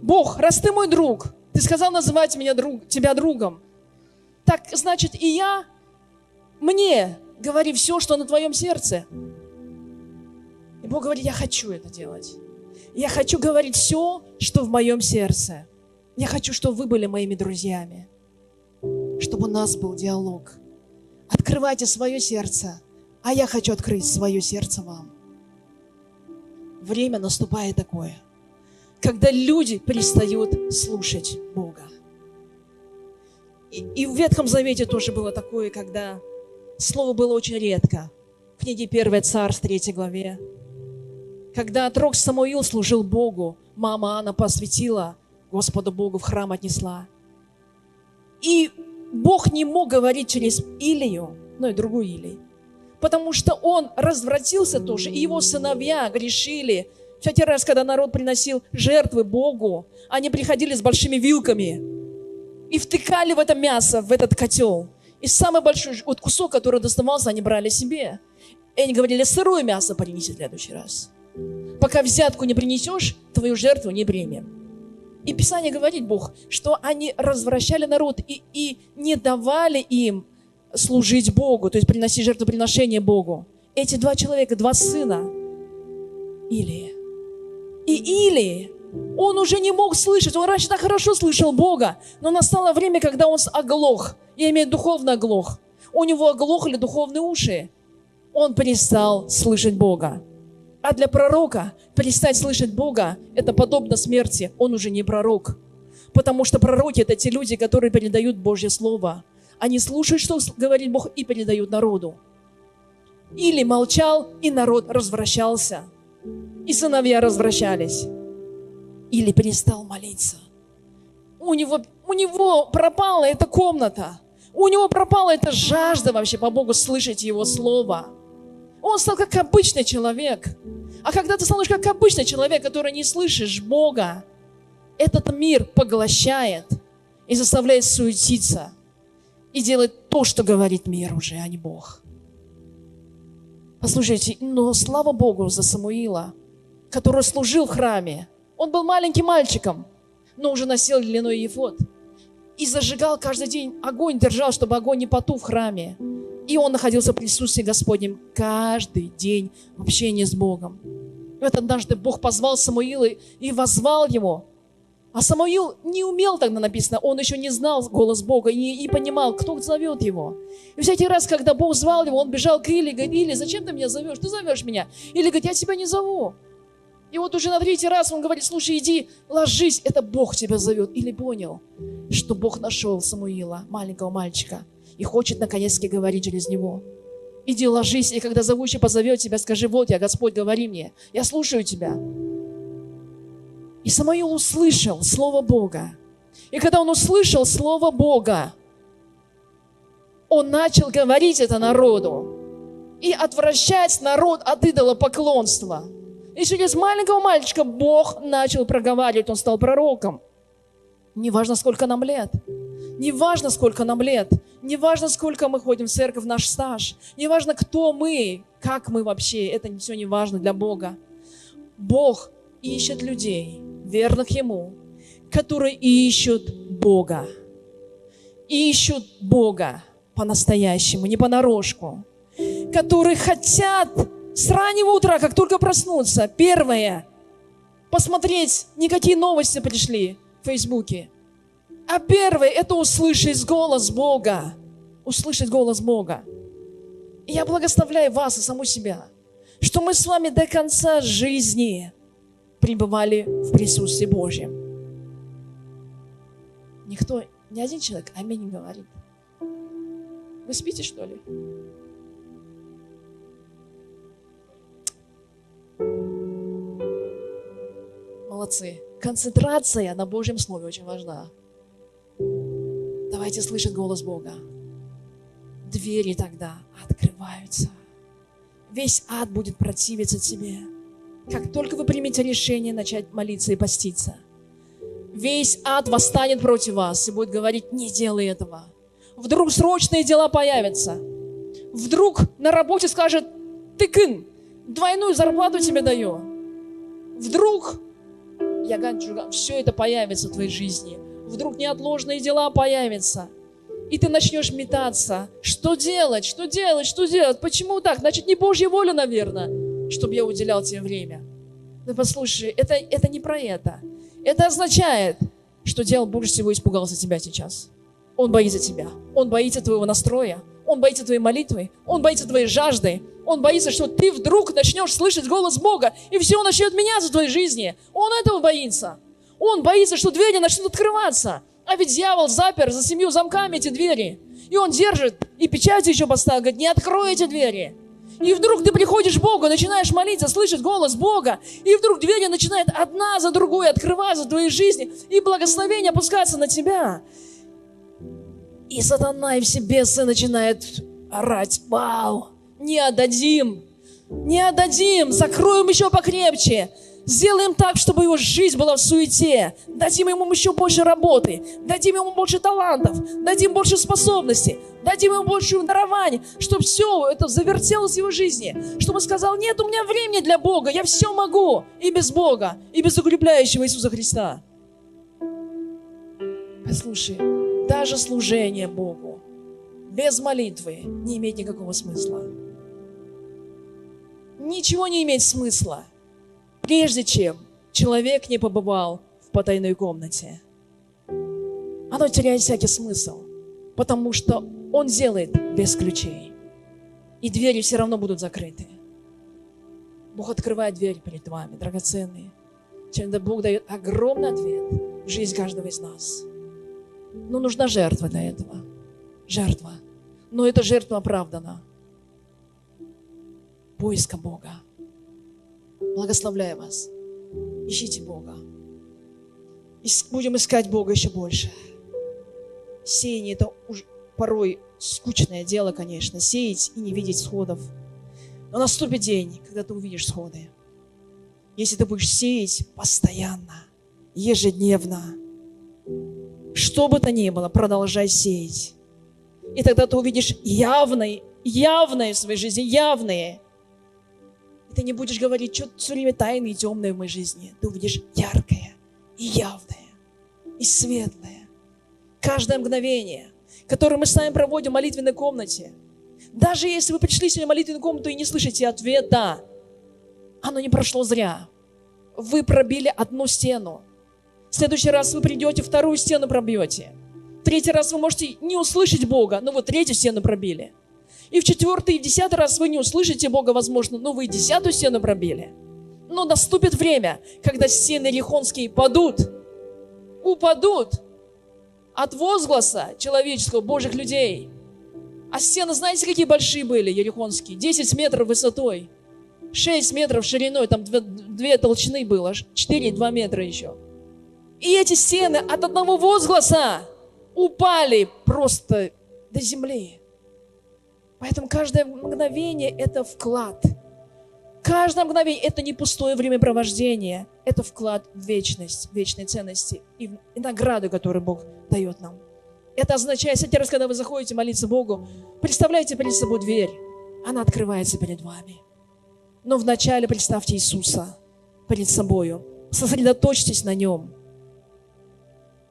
Бог, раз ты мой друг, ты сказал называть меня друг, тебя другом, так значит и я мне говори все, что на твоем сердце. И Бог говорит, я хочу это делать. Я хочу говорить все, что в моем сердце. Я хочу, чтобы вы были моими друзьями. Чтобы у нас был диалог. Открывайте свое сердце, а я хочу открыть свое сердце вам. Время наступает такое, когда люди перестают слушать Бога. И, и в Ветхом Завете тоже было такое, когда слово было очень редко. В книге 1 Царств, 3 главе. Когда отрок Самуил служил Богу, мама Анна посвятила Господу Богу, в храм отнесла. И Бог не мог говорить через Илию, ну и другую Илию, потому что он развратился тоже, и его сыновья грешили. Всякий раз, когда народ приносил жертвы Богу, они приходили с большими вилками и втыкали в это мясо, в этот котел. И самый большой вот кусок, который доставался, они брали себе. И они говорили, сырое мясо принеси в следующий раз. Пока взятку не принесешь, твою жертву не примем. И Писание говорит, Бог, что они развращали народ и, и не давали им служить Богу, то есть приносить жертвоприношение Богу. Эти два человека, два сына Илии. И Илии, он уже не мог слышать, он раньше так хорошо слышал Бога, но настало время, когда он оглох, я имею духовно оглох. У него оглохли духовные уши. Он перестал слышать Бога. А для пророка перестать слышать Бога – это подобно смерти. Он уже не пророк. Потому что пророки – это те люди, которые передают Божье Слово. Они слушают, что говорит Бог, и передают народу. Или молчал, и народ развращался. И сыновья развращались. Или перестал молиться. У него, у него пропала эта комната. У него пропала эта жажда вообще по Богу слышать Его Слово. Он стал как обычный человек. А когда ты становишься как обычный человек, который не слышишь Бога, этот мир поглощает и заставляет суетиться и делать то, что говорит мир уже, а не Бог. Послушайте, но слава Богу за Самуила, который служил в храме. Он был маленьким мальчиком, но уже носил льняной ефот. И зажигал каждый день огонь, держал, чтобы огонь не потух в храме. И он находился в присутствии Господнем каждый день в общении с Богом. И вот однажды Бог позвал Самуила и возвал его. А Самуил не умел тогда написано, он еще не знал голос Бога и не, не понимал, кто зовет его. И всякий раз, когда Бог звал его, он бежал к Или, говорит, Или, зачем ты меня зовешь? Ты зовешь меня. Или говорит, я тебя не зову. И вот уже на третий раз он говорит, слушай, иди, ложись, это Бог тебя зовет. Или понял, что Бог нашел Самуила, маленького мальчика, и хочет наконец-таки говорить через него. Иди ложись, и когда зовущий позовет тебя, скажи, вот я, Господь, говори мне, я слушаю тебя. И Самуил услышал Слово Бога. И когда он услышал Слово Бога, он начал говорить это народу и отвращать народ от идолопоклонства. И через маленького мальчика Бог начал проговаривать, он стал пророком. Неважно, сколько нам лет. Не важно, сколько нам лет, не важно, сколько мы ходим в церковь, наш стаж, не важно, кто мы, как мы вообще, это все не важно для Бога. Бог ищет людей, верных Ему, которые ищут Бога. Ищут Бога по-настоящему, не понарошку. Которые хотят с раннего утра, как только проснуться, первое, посмотреть, никакие новости пришли в Фейсбуке. А первое – это услышать голос Бога. Услышать голос Бога. И я благословляю вас и саму себя, что мы с вами до конца жизни пребывали в присутствии Божьем. Никто, ни один человек аминь не говорит. Вы спите, что ли? Молодцы. Концентрация на Божьем Слове очень важна. Давайте слышать голос Бога. Двери тогда открываются. Весь ад будет противиться тебе. Как только вы примете решение начать молиться и поститься, весь ад восстанет против вас и будет говорить, не делай этого. Вдруг срочные дела появятся. Вдруг на работе скажет, ты кын, двойную зарплату тебе даю. Вдруг я все это появится в твоей жизни. Вдруг неотложные дела появятся. И ты начнешь метаться. Что делать? Что делать? Что делать? Почему так? Значит, не Божья воля, наверное, чтобы я уделял тебе время. Ну послушай, это, это не про это. Это означает, что дьявол больше всего испугался тебя сейчас. Он боится тебя. Он боится твоего настроя. Он боится твоей молитвы. Он боится твоей жажды. Он боится, что ты вдруг начнешь слышать голос Бога, и все начнет меняться в твоей жизни. Он этого боится. Он боится, что двери начнут открываться. А ведь дьявол запер за семью замками эти двери. И он держит, и печать еще поставил, говорит, не открой эти двери. И вдруг ты приходишь к Богу, начинаешь молиться, слышать голос Бога, и вдруг двери начинают одна за другой открываться в твоей жизни, и благословение опускаться на тебя. И сатана и все бесы начинают орать, вау, не отдадим, не отдадим, закроем еще покрепче, сделаем так, чтобы его жизнь была в суете, дадим ему еще больше работы, дадим ему больше талантов, дадим больше способностей, дадим ему больше дарований, чтобы все это завертелось в его жизни, чтобы он сказал, нет у меня времени для Бога, я все могу! И без Бога, и без укрепляющего Иисуса Христа. Послушай, даже служение Богу без молитвы не имеет никакого смысла. Ничего не имеет смысла, прежде чем человек не побывал в потайной комнате. Оно теряет всякий смысл, потому что он делает без ключей. И двери все равно будут закрыты. Бог открывает дверь перед вами, драгоценные. Чем Бог дает огромный ответ в жизнь каждого из нас. Но нужна жертва для этого. Жертва. Но эта жертва оправдана. Поиска Бога. Благословляю вас. Ищите Бога. И будем искать Бога еще больше. Сеяние – это порой скучное дело, конечно. Сеять и не видеть сходов. Но наступит день, когда ты увидишь сходы. Если ты будешь сеять постоянно, ежедневно, что бы то ни было, продолжай сеять. И тогда ты увидишь явное, явное в своей жизни, явное. И ты не будешь говорить, что все время тайное и темное в моей жизни. Ты увидишь яркое и явное, и светлое. Каждое мгновение, которое мы с вами проводим в молитвенной комнате, даже если вы пришли сегодня в молитвенную комнату и не слышите ответа, оно не прошло зря. Вы пробили одну стену, в следующий раз вы придете, вторую стену пробьете. Третий раз вы можете не услышать Бога, но вы третью стену пробили. И в четвертый и десятый раз вы не услышите Бога, возможно, но вы десятую стену пробили. Но наступит время, когда стены Рихонские падут, упадут от возгласа человеческого, Божьих людей. А стены, знаете, какие большие были, Ерихонские? 10 метров высотой, 6 метров шириной, там две, две толщины было, 4 2 метра еще. И эти стены от одного возгласа упали просто до земли. Поэтому каждое мгновение – это вклад. Каждое мгновение – это не пустое времяпровождение. Это вклад в вечность, в вечные ценности и, и награду, которую Бог дает нам. Это означает, всякий раз, когда вы заходите молиться Богу, представляйте перед собой дверь. Она открывается перед вами. Но вначале представьте Иисуса перед собою. Сосредоточьтесь на Нем,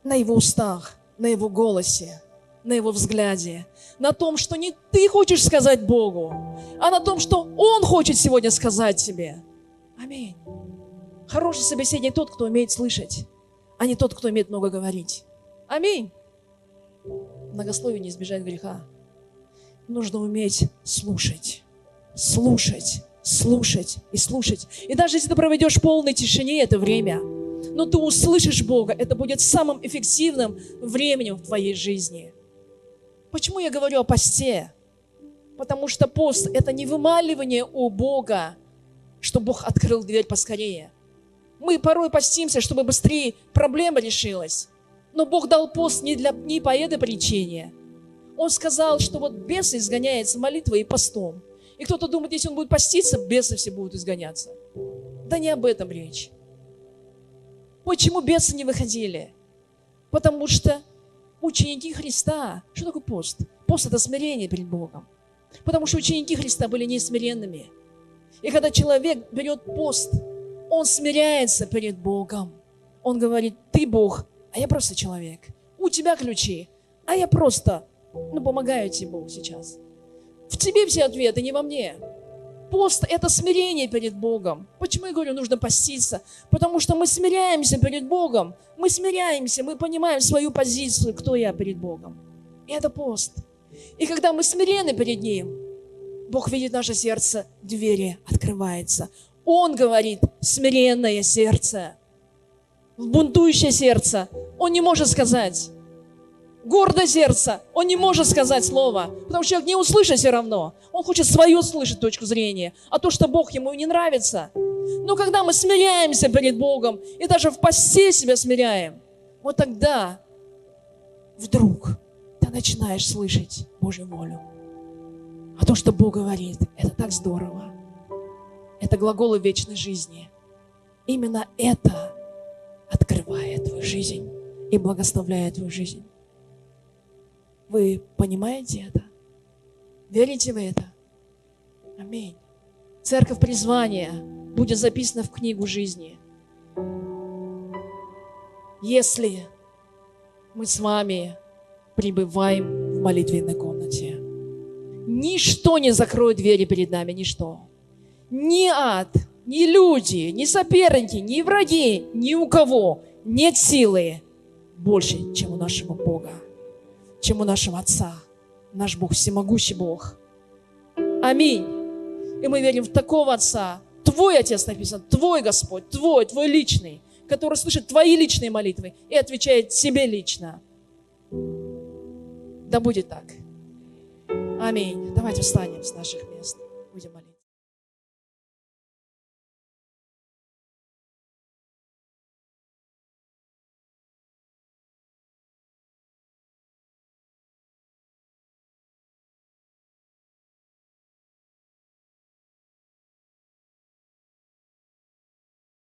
на Его устах, на Его голосе, на Его взгляде, на том, что не ты хочешь сказать Богу, а на том, что Он хочет сегодня сказать тебе. Аминь. Хороший собеседник тот, кто умеет слышать, а не тот, кто умеет много говорить. Аминь. Многословие не избежать греха. Нужно уметь слушать, слушать, слушать и слушать. И даже если ты проведешь в полной тишине это время, но ты услышишь Бога, это будет самым эффективным временем в твоей жизни. Почему я говорю о посте? Потому что пост – это не вымаливание у Бога, чтобы Бог открыл дверь поскорее – мы порой постимся, чтобы быстрее проблема решилась. Но Бог дал пост не, для, не по этой причине. Он сказал, что вот бесы изгоняются молитвой и постом. И кто-то думает, если он будет поститься, бесы все будут изгоняться. Да не об этом речь. Почему бесы не выходили? Потому что ученики Христа, что такое пост? Пост – это смирение перед Богом. Потому что ученики Христа были несмиренными. И когда человек берет пост – он смиряется перед Богом. Он говорит, ты Бог, а я просто человек. У тебя ключи, а я просто, ну, помогаю тебе, Бог, сейчас. В тебе все ответы, не во мне. Пост – это смирение перед Богом. Почему я говорю, нужно поститься? Потому что мы смиряемся перед Богом. Мы смиряемся, мы понимаем свою позицию, кто я перед Богом. И это пост. И когда мы смирены перед Ним, Бог видит наше сердце, двери открываются. Он говорит, смиренное сердце, бунтующее сердце. Он не может сказать. Гордое сердце, он не может сказать слово, потому что человек не услышит все равно. Он хочет свою слышать точку зрения, а то, что Бог ему не нравится. Но когда мы смиряемся перед Богом и даже в посте себя смиряем, вот тогда вдруг ты начинаешь слышать Божью волю. А то, что Бог говорит, это так здорово это глаголы вечной жизни. Именно это открывает твою жизнь и благословляет твою жизнь. Вы понимаете это? Верите в это? Аминь. Церковь призвания будет записана в книгу жизни. Если мы с вами пребываем в молитвенной комнате. Ничто не закроет двери перед нами, ничто ни ад, ни люди, ни соперники, ни враги, ни у кого нет силы больше, чем у нашего Бога, чем у нашего Отца. Наш Бог, всемогущий Бог. Аминь. И мы верим в такого Отца. Твой Отец написан, Твой Господь, Твой, Твой личный, который слышит Твои личные молитвы и отвечает себе лично. Да будет так. Аминь. Давайте встанем с наших мест.